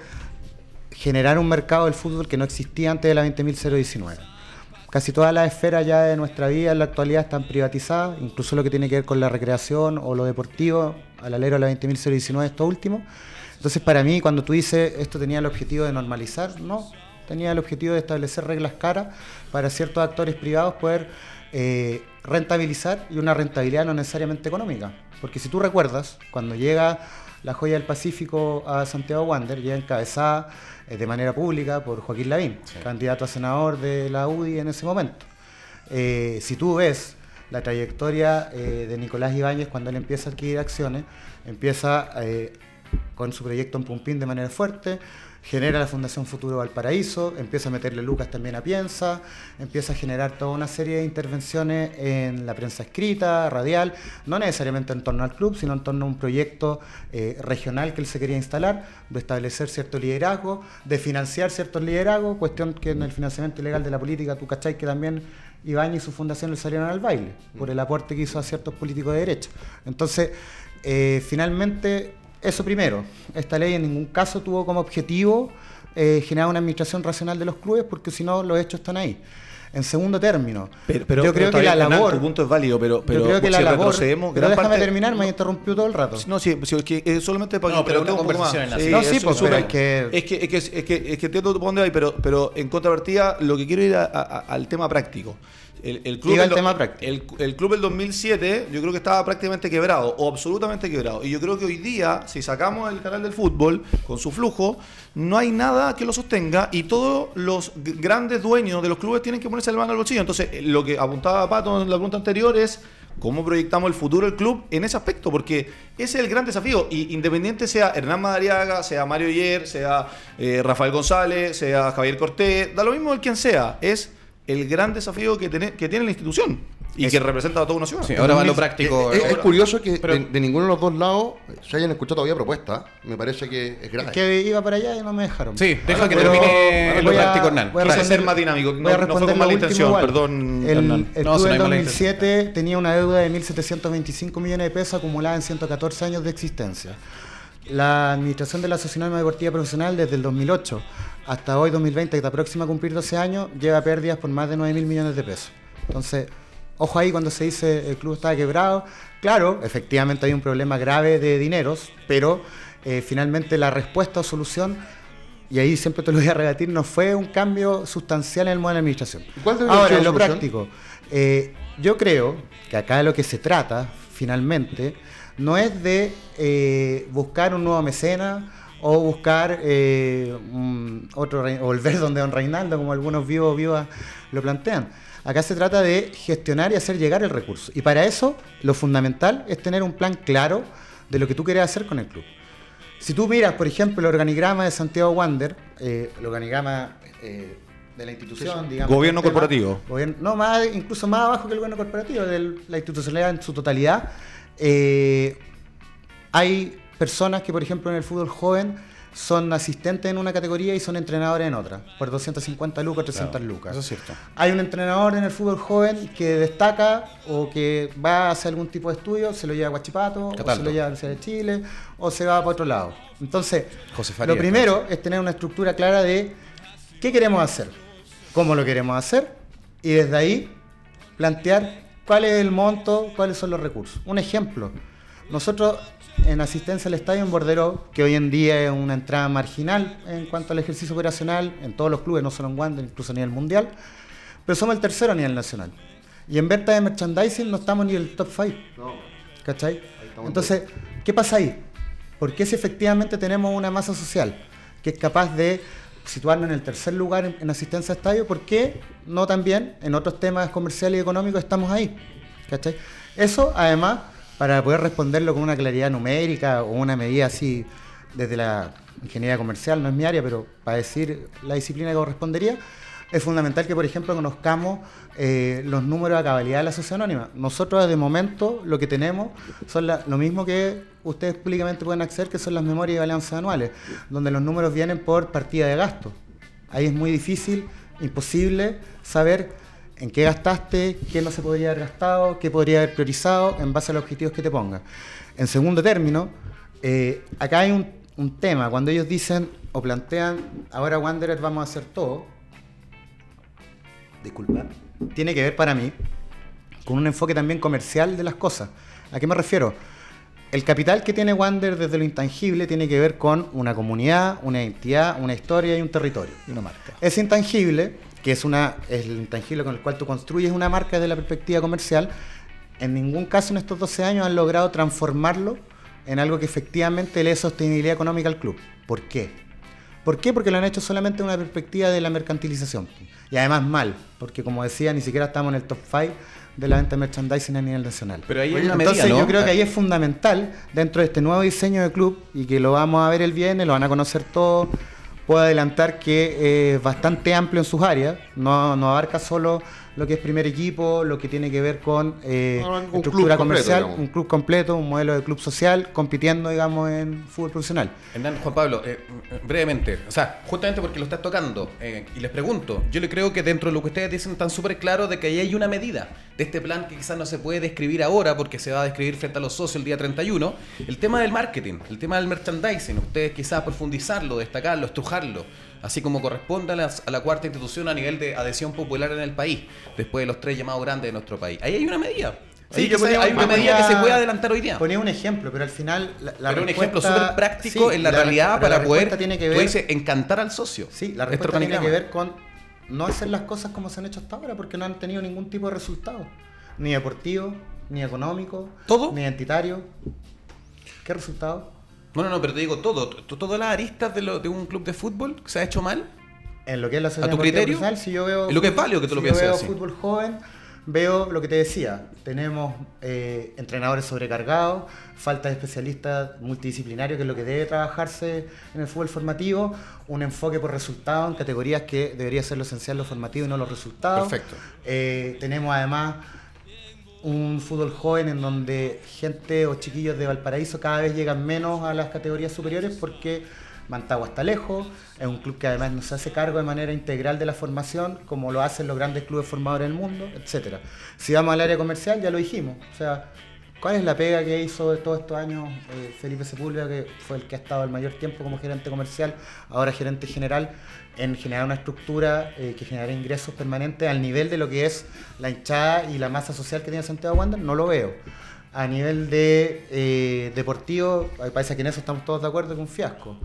generar un mercado del fútbol que no existía antes de la 20.019. Casi todas las esferas ya de nuestra vida en la actualidad están privatizadas, incluso lo que tiene que ver con la recreación o lo deportivo, al alero de la 20.019, esto último. Entonces, para mí, cuando tú dices esto tenía el objetivo de normalizar, no, tenía el objetivo de establecer reglas caras para ciertos actores privados poder eh, rentabilizar y una rentabilidad no necesariamente económica. Porque si tú recuerdas, cuando llega la joya del Pacífico a Santiago Wander, ya encabezada eh, de manera pública por Joaquín Lavín, candidato a senador de la UDI en ese momento. Eh, si tú ves la trayectoria eh, de Nicolás Ibáñez cuando él empieza a adquirir acciones, empieza con su proyecto en Pumpín de manera fuerte, genera la Fundación Futuro Valparaíso, empieza a meterle lucas también a Piensa, empieza a generar toda una serie de intervenciones en la prensa escrita, radial, no necesariamente en torno al club, sino en torno a un proyecto eh, regional que él se quería instalar, de establecer cierto liderazgo, de financiar ciertos liderazgos, cuestión que en el financiamiento ilegal de la política, tú cachai que también Iván y su fundación le salieron al baile, por el aporte que hizo a ciertos políticos de derecha. Entonces, eh, finalmente, eso primero, esta ley en ningún caso tuvo como objetivo eh, generar una administración racional de los clubes, porque si no, los hechos están ahí. En segundo término, Pero, pero- yo pero creo que la labor... tu punto es válido, pero, pero yo creo que la labor... Pero déjame parte- terminar, me interrumpió todo el rato. No, sí, sí, es que eh, solamente para No, pero interrumpir una conversación más. en la No, sí, es- pues, es pero que- Es que, es que, es que, es que entiendo tu punto de ahí, pero, pero en contrapartida, lo que quiero ir a- a- al tema práctico. El, el club el tema. El, el club del 2007, yo creo que estaba prácticamente quebrado, o absolutamente quebrado. Y yo creo que hoy día, si sacamos el canal del fútbol con su flujo, no hay nada que lo sostenga y todos los grandes dueños de los clubes tienen que ponerse el mano al bolsillo. Entonces, eh, lo que apuntaba Pato en la pregunta anterior es cómo proyectamos el futuro del club en ese aspecto, porque ese es el gran desafío. Y independiente sea Hernán Madariaga, sea Mario Ayer, sea eh, Rafael González, sea Javier Cortés, da lo mismo el quien sea, es el gran desafío que, tiene- que tiene la institución y que representa a toda una ciudad. Sí, ahora va lo práctico. Es, es curioso que Pero- de, de ninguno de los dos lados se hayan escuchado todavía propuestas. Me parece que es grave. Es que iba para allá y no me dejaron. Sí, deja que Pero termine lo práctico, Hernán. voy a Quise responder- ser más dinámico, no- voy a no fue responder con mala intención, igual. perdón, El, Hernán. el No, club si no del hay mala 2007 tenía una deuda de 1.725 millones de pesos acumulada en 114 años de existencia. La administración de la Asociación Deportiva Profesional desde el 2008 hasta hoy 2020, que está próxima a cumplir 12 años, lleva pérdidas por más de 9.000 millones de pesos. Entonces, ojo ahí cuando se dice el club estaba quebrado. Claro, efectivamente hay un problema grave de dineros, pero eh, finalmente la respuesta o solución, y ahí siempre te lo voy a rebatir, no fue un cambio sustancial en el modelo de administración. ¿Cuál Ahora, en lo práctico, eh, yo creo que acá de lo que se trata, finalmente, no es de eh, buscar un nuevo mecena o buscar eh, otro o volver donde don Reinaldo, como algunos vivos vivas lo plantean. Acá se trata de gestionar y hacer llegar el recurso. Y para eso, lo fundamental es tener un plan claro de lo que tú quieres hacer con el club. Si tú miras, por ejemplo, el organigrama de Santiago Wander, eh, el organigrama eh, de la institución, digamos. Gobierno tema- corporativo. gobierno- no, más, incluso más abajo que el gobierno corporativo, de la institucionalidad en su totalidad. eh, hay personas que, por ejemplo, en el fútbol joven son asistentes en una categoría y son entrenadores en otra, por 250 lucas, 300 lucas. Eso es cierto. Hay un entrenador en el fútbol joven que destaca o que va a hacer algún tipo de estudio, se lo lleva a Guachipato, o se lo lleva a la Universidad de Chile, o se va para otro lado. Entonces, lo primero es tener una estructura clara de qué queremos hacer, cómo lo queremos hacer, y desde ahí plantear cuál es el monto, cuáles son los recursos. Un ejemplo, nosotros en asistencia al estadio en Bordero, que hoy en día es una entrada marginal en cuanto al ejercicio operacional, en todos los clubes, no solo en Wander, incluso a nivel mundial, pero somos el tercero a nivel nacional. Y en venta de merchandising no estamos ni en el top 5. ¿Cachai? Entonces, ¿qué pasa ahí? ¿Por qué si efectivamente tenemos una masa social que es capaz de situarnos en el tercer lugar en, en asistencia a estadio? ¿Por qué no también en otros temas comerciales y económicos estamos ahí? ¿Cachai? Eso, además, para poder responderlo con una claridad numérica o una medida así desde la ingeniería comercial, no es mi área, pero para decir la disciplina que correspondería, es fundamental que, por ejemplo, conozcamos eh, los números a cabalidad de la sociedad anónima. Nosotros, de momento, lo que tenemos son lo mismo que ustedes públicamente pueden acceder, que son las memorias y balanzas anuales, donde los números vienen por partida de gasto. Ahí es muy difícil, imposible saber en qué gastaste, qué no se podría haber gastado, qué podría haber priorizado en base a los objetivos que te pongan. En segundo término, eh, acá hay un, un tema, cuando ellos dicen o plantean, ahora Wanderers vamos a hacer todo, disculpa, tiene que ver para mí con un enfoque también comercial de las cosas. ¿A qué me refiero? El capital que tiene Wander desde lo intangible tiene que ver con una comunidad, una identidad, una historia y un territorio. Y una marca. Ese intangible, que es, una, es el intangible con el cual tú construyes una marca desde la perspectiva comercial, en ningún caso en estos 12 años han logrado transformarlo en algo que efectivamente le dé sostenibilidad económica al club. ¿Por qué? ¿Por qué? Porque lo han hecho solamente en una perspectiva de la mercantilización. Y además mal, porque como decía, ni siquiera estamos en el top 5 de la venta de merchandising a nivel nacional. Pero ahí una Entonces medida, ¿no? yo creo que ahí es fundamental dentro de este nuevo diseño de club y que lo vamos a ver el viernes, lo van a conocer todos. Puedo adelantar que es bastante amplio en sus áreas, no, no abarca solo lo que es primer equipo, lo que tiene que ver con eh, un club estructura comercial, un club completo, un modelo de club social, compitiendo, digamos, en fútbol profesional. Hernán, Juan Pablo, eh, brevemente, o sea, justamente porque lo estás tocando, eh, y les pregunto, yo le creo que dentro de lo que ustedes dicen están súper claro de que ahí hay una medida de este plan que quizás no se puede describir ahora porque se va a describir frente a los socios el día 31, el tema del marketing, el tema del merchandising, ustedes quizás profundizarlo, destacarlo, estrujarlo, así como corresponde a, las- a la cuarta institución a nivel de adhesión popular en el país, después de los tres llamados grandes de nuestro país. Ahí hay una medida. Sí, yo ponía- hay una medida que se puede adelantar hoy día. Ponía un ejemplo, pero al final la, la Pero un ejemplo súper práctico sí, en la, la- realidad pero la para poder, tiene que tú ver, dices, encantar al socio. sí, la respuesta tiene que ver con no hacer las cosas como se han hecho hasta ahora porque no han tenido ningún tipo de resultado, ni deportivo, ni económico, ¿Todo? ni identitario. ¿Qué resultado? No, no, no, pero te digo todo. Todas las aristas de, lo- de un club de fútbol que se ha hecho mal. En lo que es la ¿A tu criterio? Profesional, si yo veo En lo que es válido que tú lo si yo pienses veo así. fútbol joven, veo lo que te decía. Tenemos eh, entrenadores sobrecargados, falta de especialistas multidisciplinarios, que es lo que debe trabajarse en el fútbol formativo, un enfoque por resultados en categorías que debería ser lo esencial, lo formativo y no los resultados. Perfecto. Eh, tenemos además un fútbol joven en donde gente o chiquillos de Valparaíso cada vez llegan menos a las categorías superiores porque Mantagua está lejos, es un club que además no se hace cargo de manera integral de la formación, como lo hacen los grandes clubes formadores del mundo, etcétera. Si vamos al área comercial, ya lo dijimos. O sea, ¿cuál es la pega que hizo todos estos años eh, Felipe Sepúlveda, que fue el que ha estado el mayor tiempo como gerente comercial, ahora gerente general, en generar una estructura eh, que genere ingresos permanentes al nivel de lo que es la hinchada y la masa social que tiene Santiago Wander? No lo veo. A nivel de eh, deportivo, parece que en eso estamos todos de acuerdo que es un fiasco.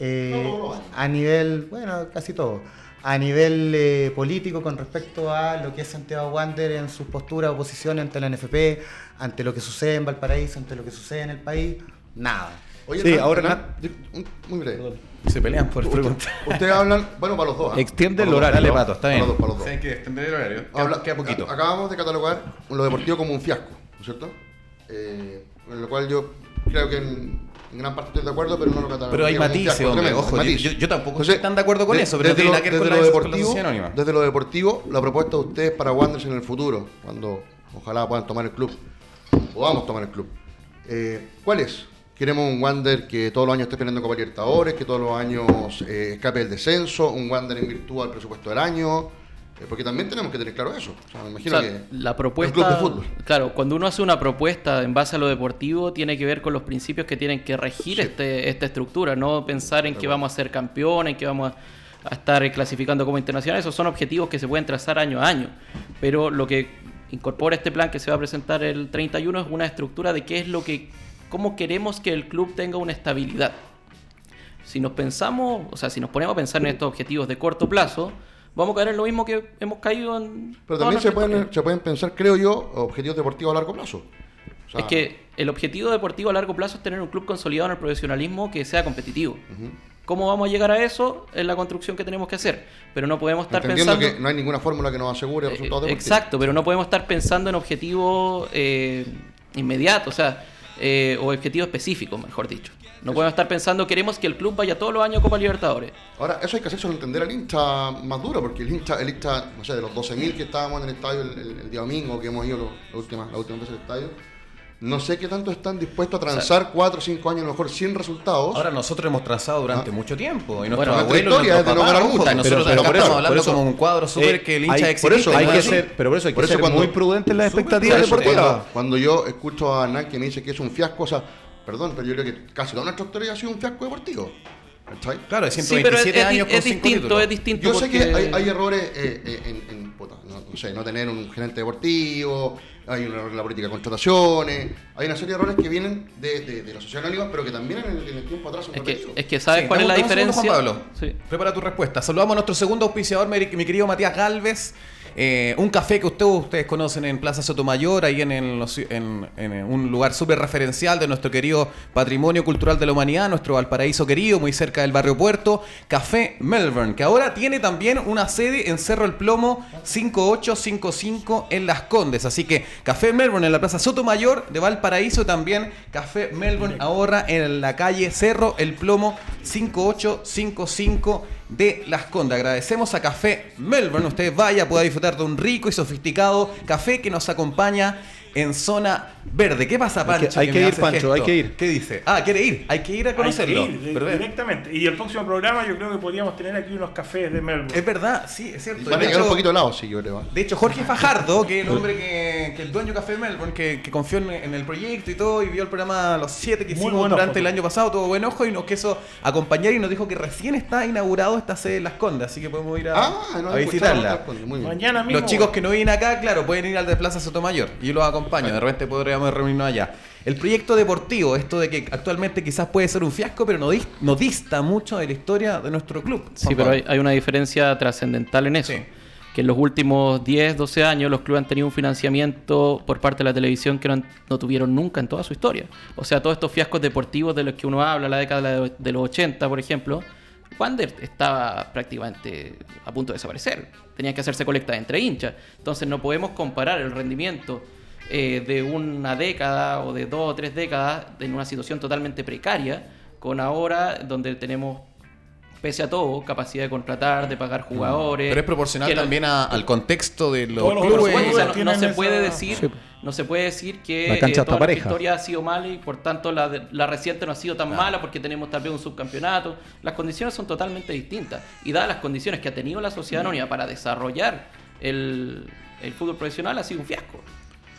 Eh, a nivel, bueno, casi todo. A nivel eh, político, con respecto a lo que es Santiago Wander en sus posturas o posiciones ante la NFP, ante lo que sucede en Valparaíso, ante lo que sucede en el país, nada. Oye, Sí, ahora un- muy breve. Se pelean por preguntar. Ustedes hablan, bueno, para los dos. ¿ah? Extiende Para el dos. horario. Dale, pato, está Para bien. los dos, para los dos. Sí, hay que extender el horario. Habla- Queda poquito. Acabamos de catalogar lo deportivo como un fiasco, ¿no es cierto? Eh, en lo cual yo creo que en, en gran parte estoy de acuerdo, pero no lo catalogo. Pero hay matices, fiasco, hombre, ojo, hay matices. yo- yo tampoco Entonces, estoy tan de acuerdo con de- eso, pero desde tiene lo- nada que desde lo la- la deportivo, anónima. Desde lo deportivo, la propuesta de ustedes para Wanderers en el futuro, cuando ojalá puedan tomar el club, podamos tomar el club. Eh, ¿Cuál es? Queremos un Wander que todos los años esté peleando Copa Libertadores, que todos los años eh, escape del descenso, un Wander en virtud al presupuesto del año, eh, porque también tenemos que tener claro eso. O sea, me O imagino sea, que la propuesta, un club de fútbol. claro, cuando uno hace una propuesta en base a lo deportivo, tiene que ver con los principios que tienen que regir este, esta estructura, no pensar en que vamos a ser campeones, en que vamos a, a estar clasificando como internacional. Esos son objetivos que se pueden trazar año a año. Pero lo que incorpora este plan que se va a presentar el 31 es una estructura de qué es lo que, cómo queremos que el club tenga una estabilidad. Si nos pensamos, o sea, si nos ponemos a pensar en estos objetivos de corto plazo, vamos a caer en lo mismo que hemos caído en. Pero también se pueden, historia. se pueden pensar, creo yo, objetivos deportivos a largo plazo. O sea, Es que el objetivo deportivo a largo plazo es tener un club consolidado en el profesionalismo que sea competitivo. ¿Cómo vamos a llegar a eso? Es la construcción que tenemos que hacer. Pero no podemos estar entendiendo pensando. que no hay ninguna fórmula que nos asegure Eh, resultados deportivos. Exacto, pero no podemos estar pensando en objetivos eh, inmediatos, o sea, eh, o objetivos específicos, mejor dicho. No podemos estar pensando, queremos que el club vaya todos los años a Copa Libertadores. Ahora, eso hay que hacérselo entender al hincha más duro, porque el hincha, el hincha no sé, de los 12.000 que estábamos en el estadio el, el- el día domingo, que hemos ido lo- la última, la última vez al estadio, no sé qué tanto están dispuestos a transar 4 o 5 años a lo mejor sin resultados. Ahora nosotros hemos trazado durante mucho tiempo. Y Bueno, abuelos, historia es de no ganar puta, mucho. nosotros Pero- pero por estamos eso- hablando por eso- como un cuadro súper Eh, que el hincha hay- es por eso hay que Sí. ser, pero por eso hay que Por eso ser cuando- muy prudente en las Súper expectativas deportivas. cuando, cuando yo escucho a Hernán que me dice que es un fiasco, o sea, perdón, pero yo creo que casi toda nuestra historia ha sido un fiasco deportivo. ¿Cachai? Claro, Sí, pero es, 127 es di- años con es cinco distinto, títulos. es distinto. Yo sé que hay, hay errores eh, eh, en, en, puta, no, no sé, no tener un gerente deportivo, hay un error en la política de contrataciones, hay una serie de errores que vienen de, de, de la sociedad anónima, pero que también en el, en el tiempo atrás son Es que, repetidos. es que ¿sabes Sí, cuál es la un segundo, diferencia? Juan Pablo, Sí. prepara tu respuesta. Saludamos a nuestro segundo auspiciador, mi querido Matías Galvez. Eh, un café que ustedes, conocen en Plaza Sotomayor, ahí en- en un lugar súper referencial de nuestro querido patrimonio cultural de la humanidad, nuestro Valparaíso querido, muy cerca del barrio Puerto, Café Melbourne, que ahora tiene también una sede en Cerro El Plomo 5855 en Las Condes. Así que Café Melbourne en la Plaza Sotomayor de Valparaíso, también Café Melbourne ahora en la calle Cerro El Plomo 5855 de Las Condes. Agradecemos a Café Melbourne. Usted vaya, pueda disfrutar de un rico y sofisticado café que nos acompaña en zona verde. ¿Qué pasa, Hay que- Pancho? hay que ir, Pancho, gesto? hay que ir. ¿Qué dice? Ah, quiere ir. Hay que ir a Hay que conocerlo. ir, Pero, eh, directamente. Y el próximo programa yo creo que podríamos tener aquí unos cafés de Melbourne. es verdad, sí, es cierto. Van a De llegar un hecho- poquito helado, sí, yo creo. ¿eh? De hecho, Jorge Fajardo, que es el hombre que, que el dueño de Café Melbourne, que, que confió en, en el proyecto y todo, y vio el programa Los Siete que hicimos durante ojo. el año pasado, tuvo buen ojo y nos quiso acompañar y nos dijo que recién está inaugurado esta sede en Las Condes, así que podemos ir a, Ah, no a visitarla. Muy bien. Mañana mismo. Los chicos que no vienen acá, claro, pueden ir al de Plaza Sotomayor y yo los acompaño. De repente podríamos reunirnos allá. El proyecto deportivo, esto de que actualmente quizás puede ser un fiasco, pero no, dis- no dista mucho de la historia de nuestro club. Sí, pero hay, hay una diferencia trascendental en eso. Sí. Que en los últimos 10, 12 años los clubes han tenido un financiamiento por parte de la televisión que no, han- no tuvieron nunca en toda su historia. O sea, todos estos fiascos deportivos de los que uno habla, la década de de los 80, por ejemplo, Wander estaba prácticamente a punto de desaparecer. Tenían que hacerse colectas entre hinchas. Entonces no podemos comparar el rendimiento eh, de una década o de dos o tres décadas en una situación totalmente precaria con ahora donde tenemos pese a todo, capacidad de contratar, de pagar jugadores. Pero es proporcional que lo- también a- al contexto de los los por clubes. supuesto, o sea, no- se puede decir, Sí. no se puede decir que La eh, toda nuestra historia ha sido mala y por tanto la, de- la reciente no ha sido tan mala porque tenemos tal vez un subcampeonato. Las condiciones son totalmente distintas y dadas las condiciones que ha tenido la sociedad anónima para desarrollar el, el fútbol profesional ha sido un fiasco.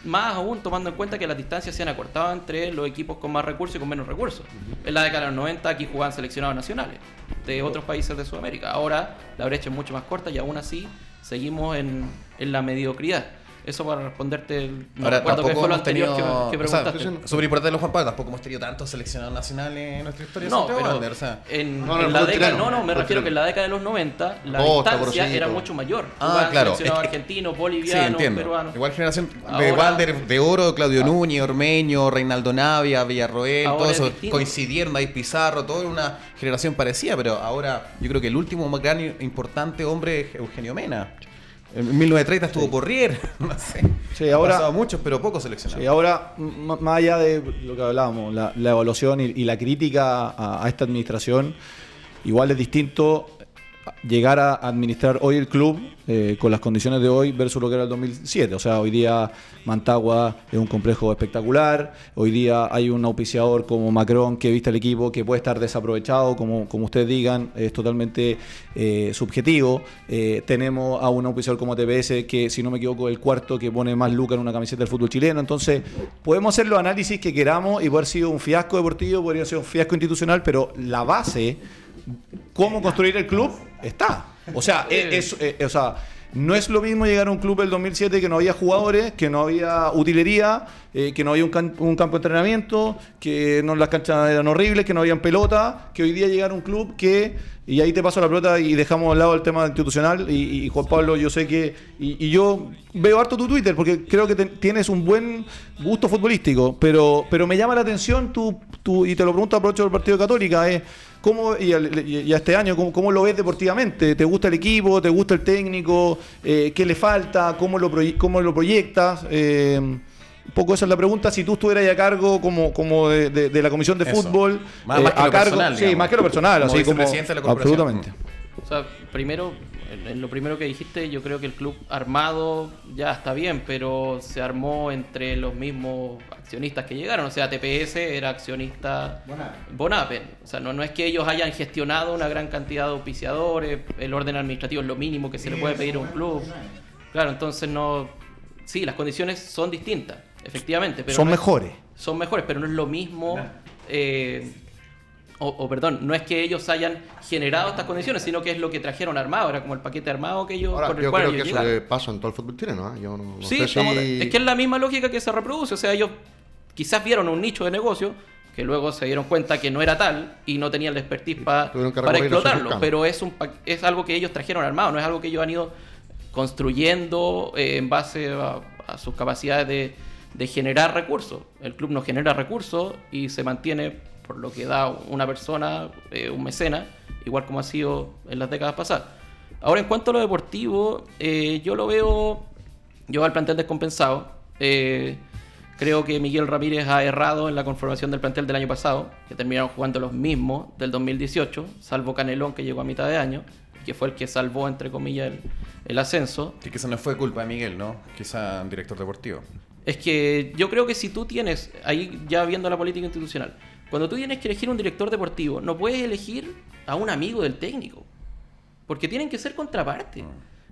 Más aún tomando en cuenta que las distancias se han acortado entre los equipos con más recursos y con menos recursos. En la década de los 90 aquí jugaban seleccionados nacionales de otros países de Sudamérica. Ahora la brecha es mucho más corta y aún así seguimos en, en la mediocridad. Eso para responderte, el- no Ahora, tampoco fue lo hemos anterior tenido. que, que o sea, importante, Juan Pablo. Tampoco hemos tenido tantos seleccionados nacionales en nuestra historia. No, pero Wander, o sea. en, No, no, en el la década, no, no, me refiero fútbol que en la década de los 90 la distancia Gorosito. era mucho mayor. Ah, claro. seleccionados Es que- argentinos, Sí, peruanos. Igual generación de Wander de oro, Claudio Núñez, Ormeño, Reinaldo Navia, Villarroel, todo es eso distinto. coincidieron, David Pizarro, toda una generación parecida, pero ahora yo creo que el último más gran e importante hombre es Eugenio Mena. En 1930 estuvo Porrier, no sé. Sí, ahora- muchos, pero pocos seleccionados. Sí, ahora, más allá de lo que hablábamos, la, la evaluación y, y la crítica a, a esta administración, igual es distinto llegar a administrar hoy el club eh, con las condiciones de hoy versus lo que era el 2007. O sea, hoy día Mantagua es un complejo espectacular, hoy día hay un auspiciador como Macron que viste el equipo que puede estar desaprovechado, como, como ustedes digan, es totalmente eh, subjetivo. Eh, tenemos a un auspiciador como TPS que, si no me equivoco, es el cuarto que pone más lucas en una camiseta del fútbol chileno. Entonces, podemos hacer los análisis que queramos y puede haber sido un fiasco deportivo, podría sido un fiasco institucional, pero la base cómo construir el club está. O sea, es, es- eh, o sea, no es lo mismo llegar a un club del 2007 que no había jugadores, que no había utilería, eh, que no había un, can- un campo de entrenamiento, que no las canchas eran horribles, que no habían pelota, que hoy día llegar a un club que, y ahí te paso la pelota y dejamos al lado el tema institucional, y, y Juan Pablo, yo sé que, y, y yo veo harto tu Twitter, porque creo que te- tienes un buen gusto futbolístico, pero, pero me llama la atención tu, tu- y te lo pregunto aprovecho del Partido Católica, es... ¿Cómo, y, al- y- a este año, ¿cómo, cómo lo ves deportivamente? ¿Te gusta el equipo? ¿Te gusta el técnico? Eh, ¿Qué le falta? ¿Cómo lo, proye- cómo lo proyectas? Eh, un poco esa es la pregunta. Si tú estuvieras a cargo como, como de, de- de la comisión de Eso. fútbol, Más- eh, más que a lo cargo, personal, sí, digamos. más que lo personal, Como así como de la absolutamente. O sea, primero, en, lo primero que dijiste, yo creo que el club armado ya está bien, pero se armó entre los mismos accionistas que llegaron. O sea, TPS era accionista Bonapen. O sea, no, no es que ellos hayan gestionado una gran cantidad de auspiciadores, el orden administrativo es lo mínimo que se le puede pedir a un club. Claro, entonces no... Sí, las condiciones son distintas, efectivamente. Pero Son no es- mejores. son mejores, pero no es lo mismo. eh, o, o, perdón, no es que ellos hayan generado estas condiciones, sino que es lo que trajeron armado, era como el paquete armado que ellos Ahora, con el yo cual creo que ellos eso llegaron. le pasa en todo el fútbol chileno. ¿eh? Yo no, no Sí, sé si- es que es la misma lógica que se reproduce. O sea, ellos quizás vieron un nicho de negocio que luego se dieron cuenta que no era tal y no tenían la expertise pa- para explotarlo. Pero es, un, es algo que ellos trajeron armado, no es algo que ellos han ido construyendo eh, en base a, a sus capacidades de, de generar recursos. El club no genera recursos y se mantiene por lo que da una persona, eh, un mecena, igual como ha sido en las décadas pasadas. Ahora, en cuanto a lo deportivo, eh, yo lo veo, yo al plantel descompensado. Eh, creo que Miguel Ramírez ha errado en la conformación del plantel del año pasado, que terminaron jugando los mismos del 2018, salvo Canelón que llegó a mitad de año, que fue el que salvó, entre comillas, el, el ascenso. Que quizá no fue culpa de Miguel, ¿no? Quizá un director deportivo. Es que yo creo que si tú tienes, ahí ya viendo la política institucional, cuando tú tienes que elegir un director deportivo, no puedes elegir a un amigo del técnico. Porque tienen que ser contraparte.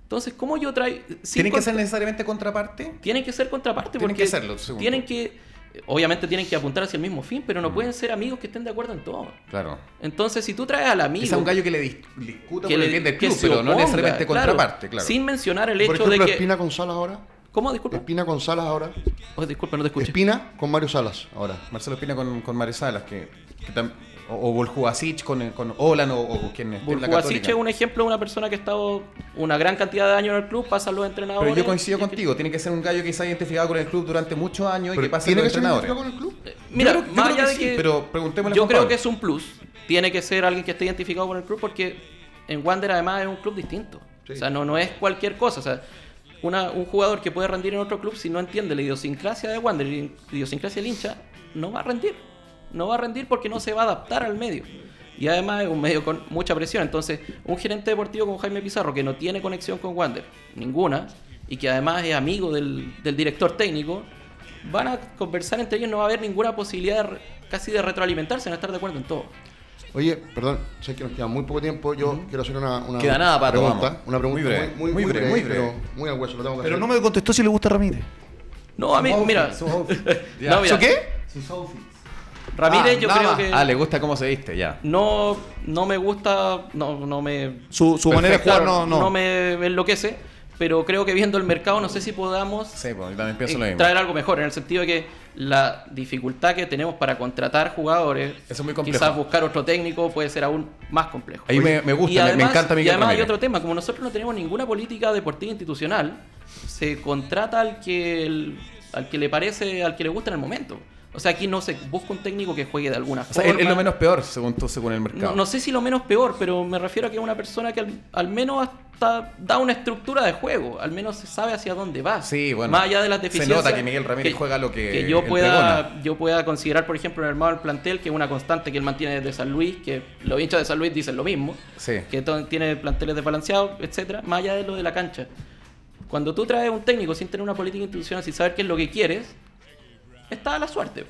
Entonces, ¿cómo yo traigo... ¿Tienen que ser necesariamente contraparte? Tienen que ser contraparte Tienen porque que serlo, según tienen tú. que... Obviamente tienen que apuntar hacia el mismo fin, pero no Mm. pueden ser amigos que estén de acuerdo en todo. Claro. Entonces, si tú traes al amigo... Quizá un gallo que le dis- discuta que por el bien del club, pero no oponga, necesariamente claro, contraparte, claro. Sin mencionar el Por hecho ejemplo, de que... Espina con Salas ahora. ¿Cómo? Disculpa. Espina con Salas ahora. Oh, disculpa, no te escuché. Espina con Mario Salas ahora. Marcelo Espina con, con Mario Salas, que, que tam- o, o Voljuasic con, con Olan o, o quien esté en la Burjuasic Católica. es un ejemplo de una persona que ha estado una gran cantidad de años en el club, pasan los entrenadores. Pero yo coincido que- contigo, tiene que ser un gallo que se ha identificado con el club durante muchos años y que pase ¿Tiene los que ser entrenadores. identificado con el club? Mira, Yo creo- yo más creo allá que de sí, que. pero preguntémosle Yo creo Pablo. que es un plus. Tiene que ser alguien que esté identificado con el club porque en Wander además es un club distinto. O sea, no, no es cualquier cosa. O sea, un jugador que puede rendir en otro club, si no entiende la idiosincrasia de Wander y la idiosincrasia del hincha, no va a rendir. No va a rendir porque no se va a adaptar al medio. Y además es un medio con mucha presión. Entonces, un gerente deportivo como Jaime Pizarro, que no tiene conexión con Wander, ninguna, y que además es amigo del, del director técnico, van a conversar entre ellos, no va a haber ninguna posibilidad de casi de retroalimentarse, van estar de acuerdo en todo. Oye, perdón, sé que nos queda muy poco tiempo. Yo quiero hacer una, una Queda nada, Pato, pregunta. vamos. Una pregunta Muy breve, muy, muy breve, muy breve. pero muy al hueso. Lo tengo que Pero hacer. no me contestó si le gusta Ramírez. No, a mí, mira. no, mira, ¿Eso qué? Ramírez Ah, yo nada creo más. que Ah, le gusta cómo se viste, ya. no, no me gusta, no, no me Su, su manera de jugar Claro, no, no. me enloquece, pero creo que viendo el mercado no sé si podamos Sí, pues yo también pienso eh, lo mismo. traer algo mejor, en el sentido de que la dificultad que tenemos para contratar jugadores, Eso es muy complejo. quizás buscar otro técnico puede ser aún más complejo. Ahí me, me gusta, Y me- encanta Y Miguel además hay otro tema, como nosotros no tenemos ninguna política deportiva institucional, se contrata al que el- al que le parece, al que le gusta en el momento. O sea, aquí no se busca un técnico que juegue de alguna O forma. es, es lo menos peor, según tú, según el mercado. No, no sé si lo menos peor, pero me refiero a que es una persona que al, al menos hasta da una estructura de juego, al menos se sabe hacia dónde va. Sí, bueno, Más allá de las se deficiencias. nota que Miguel Ramírez juega lo que yo él pueda, pregona. yo pueda considerar, por ejemplo, en el armado del plantel, que es una constante que él mantiene desde San Luis, que los hinchas de San Luis dicen lo mismo, Sí. que tiene planteles desbalanceados, etcétera, más allá de lo de la cancha. Cuando tú traes un técnico sin tener una política institucional, sin saber qué es lo que quieres, está a la suerte.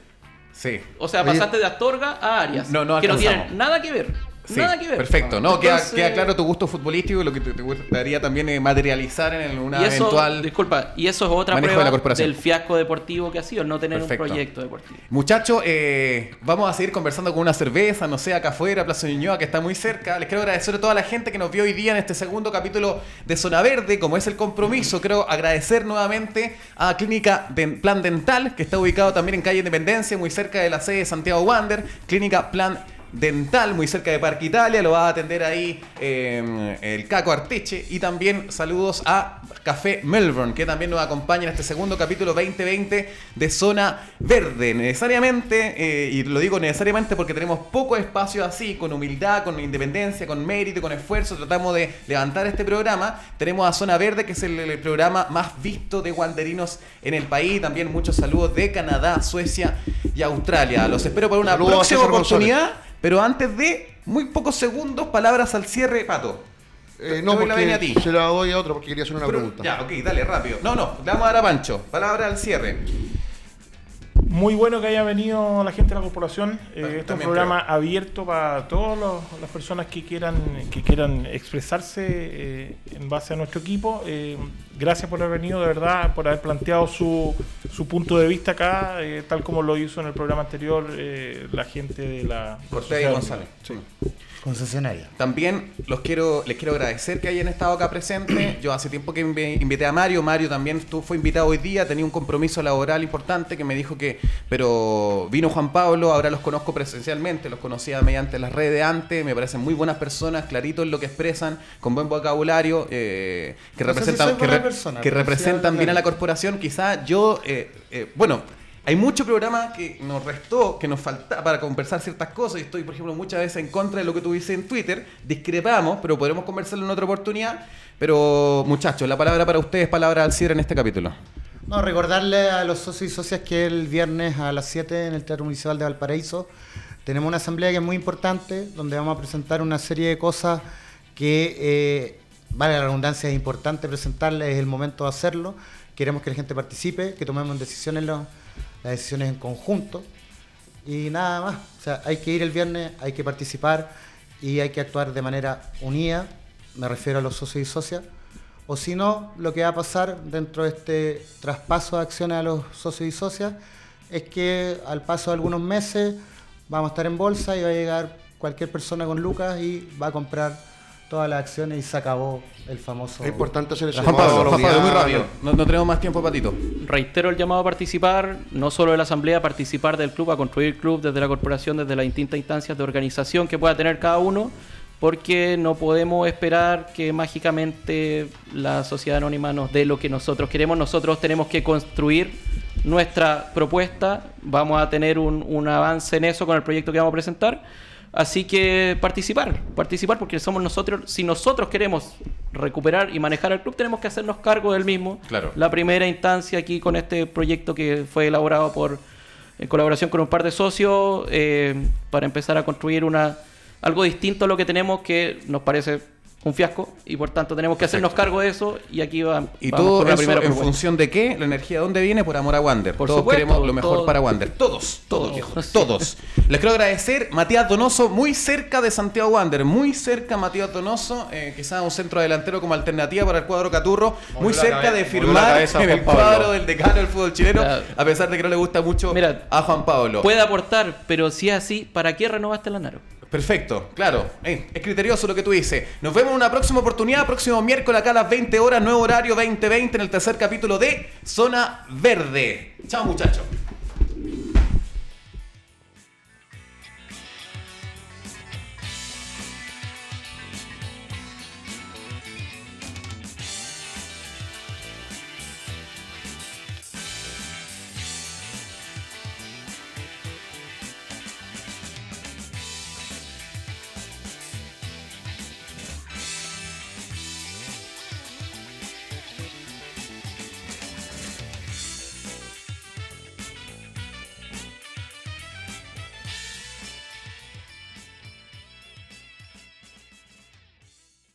Sí. O sea, Oye. pasaste de Astorga a Arias. No, no que no tienen nada que ver. Sí, nada que ver. Perfecto, no, queda, Entonces- queda claro tu gusto futbolístico y lo que te, te gustaría también eh, materializar en una y eso, eventual. disculpa, y eso es otra de prueba la corporación. del fiasco deportivo que ha sido, no tener Perfecto. un proyecto deportivo. Muchachos, eh, vamos a seguir conversando con una cerveza, no sé, acá afuera, Plaza Ñuñoa, que está muy cerca. Les quiero agradecer a toda la gente que nos vio hoy día en este segundo capítulo de Zona Verde, como es el compromiso. Quiero agradecer nuevamente a Clínica de Plan Dental, que está ubicado también en calle Independencia, muy cerca de la sede de Santiago Wander. Clínica Plan Dental, muy cerca de Parque Italia, lo va a atender ahí eh, el Caco Arteche. Y también saludos a Café Melbourne, que también nos acompaña en este segundo capítulo 2020 de Zona Verde. Necesariamente, eh, y lo digo necesariamente porque tenemos poco espacio así, con humildad, con independencia, con mérito, con esfuerzo, tratamos de levantar este programa. Tenemos a Zona Verde, que es el, el programa más visto de wanderinos en el país. También muchos saludos de Canadá, Suecia y Australia. Los espero para una Saludos próxima oportunidad. Pero antes de muy pocos segundos, palabras al cierre, Pato. Eh, no, doy la a porque ti. se la doy a otro porque quería hacer una Pero- pregunta. Ya, ok, dale, rápido. No, no, le vamos a dar a Pancho. Palabra al cierre. Muy bueno que haya venido la gente de la corporación. Eh, este es un programa abierto para todas las personas que quieran, que quieran expresarse eh, en base a nuestro equipo. Eh, gracias por haber venido, de verdad, por haber planteado su, su punto de vista acá, tal como lo hizo en el programa anterior la gente de la... Cortés y González. Sí. Concesionaria. También los quiero, les quiero agradecer que hayan estado acá presentes. Yo hace tiempo que invi- invité a Mario. Mario también estuvo, fue invitado hoy día. Tenía un compromiso laboral importante que me dijo que, pero vino Juan Pablo. Ahora los conozco presencialmente. Los conocía mediante las redes de antes. Me parecen muy buenas personas, claritos en lo que expresan, con buen vocabulario, eh, que No si representan, soy que, re- persona, representan bien a la corporación. Quizá yo, eh, eh, bueno. Hay mucho programa que nos restó, que nos falta para conversar ciertas cosas. Y estoy, por ejemplo, muchas veces en contra de lo que tú dices en Twitter. Discrepamos, pero podremos conversarlo en otra oportunidad. Pero, muchachos, la palabra para ustedes, palabra al cierre en este capítulo. No, recordarle a los socios y socias que el viernes a las 7 en el Teatro Municipal de Valparaíso tenemos una asamblea que es muy importante, donde vamos a presentar una serie de cosas que, eh, vale la redundancia, es importante presentarles, es el momento de hacerlo. Queremos que la gente participe, que tomemos decisiones, las decisiones en conjunto. Y nada más, o sea, hay que ir el viernes, hay que participar y hay que actuar de manera unida, me refiero a los socios y socias, o si no, lo que va a pasar dentro de este traspaso de acciones a los socios y socias es que al paso de algunos meses vamos a estar en bolsa y va a llegar cualquier persona con lucas y va a comprar todas las acciones y se acabó el famoso... Es importante hacer ese Juan Pablo, Juan Pablo, muy rápido. No, no tenemos más tiempo, Patito. Reitero el llamado a participar, no solo de la asamblea, a participar del club, a construir el club desde la corporación, desde las distintas instancias de organización que pueda tener cada uno, porque no podemos esperar que mágicamente la sociedad anónima nos dé lo que nosotros queremos. Nosotros tenemos que construir nuestra propuesta, vamos a tener un, un avance en eso con el proyecto que vamos a presentar. Así que participar, participar porque somos nosotros, si nosotros queremos recuperar y manejar el club, tenemos que hacernos cargo del mismo. Claro. La primera instancia aquí con este proyecto que fue elaborado por en colaboración con un par de socios eh, para empezar a construir una algo distinto a lo que tenemos que nos parece un fiasco y por tanto tenemos que hacernos cargo de eso y aquí va, Y vamos todo con la eso primera en propuesta. función de qué? La energía de dónde viene por amor a Wander. Por todos supuesto, queremos lo mejor todo- para Wander. Todos, todos, todos. Les quiero agradecer. Matías Donoso, muy cerca de Santiago Wander, muy cerca Matías Donoso, eh, quizás un centro delantero como alternativa para el cuadro Caturro, muy cerca de firmar cabeza en el cuadro del decano del fútbol chileno, Claro. a pesar de que no le gusta mucho Mira, a Juan Pablo. Puede aportar, pero si es así, ¿para qué renovaste la Naro? Perfecto, claro. Eh, es criterioso lo que tú dices. Nos vemos en una próxima oportunidad, próximo miércoles acá a las 20 horas, nuevo horario 2020 en el tercer capítulo de Zona Verde. Chao muchachos.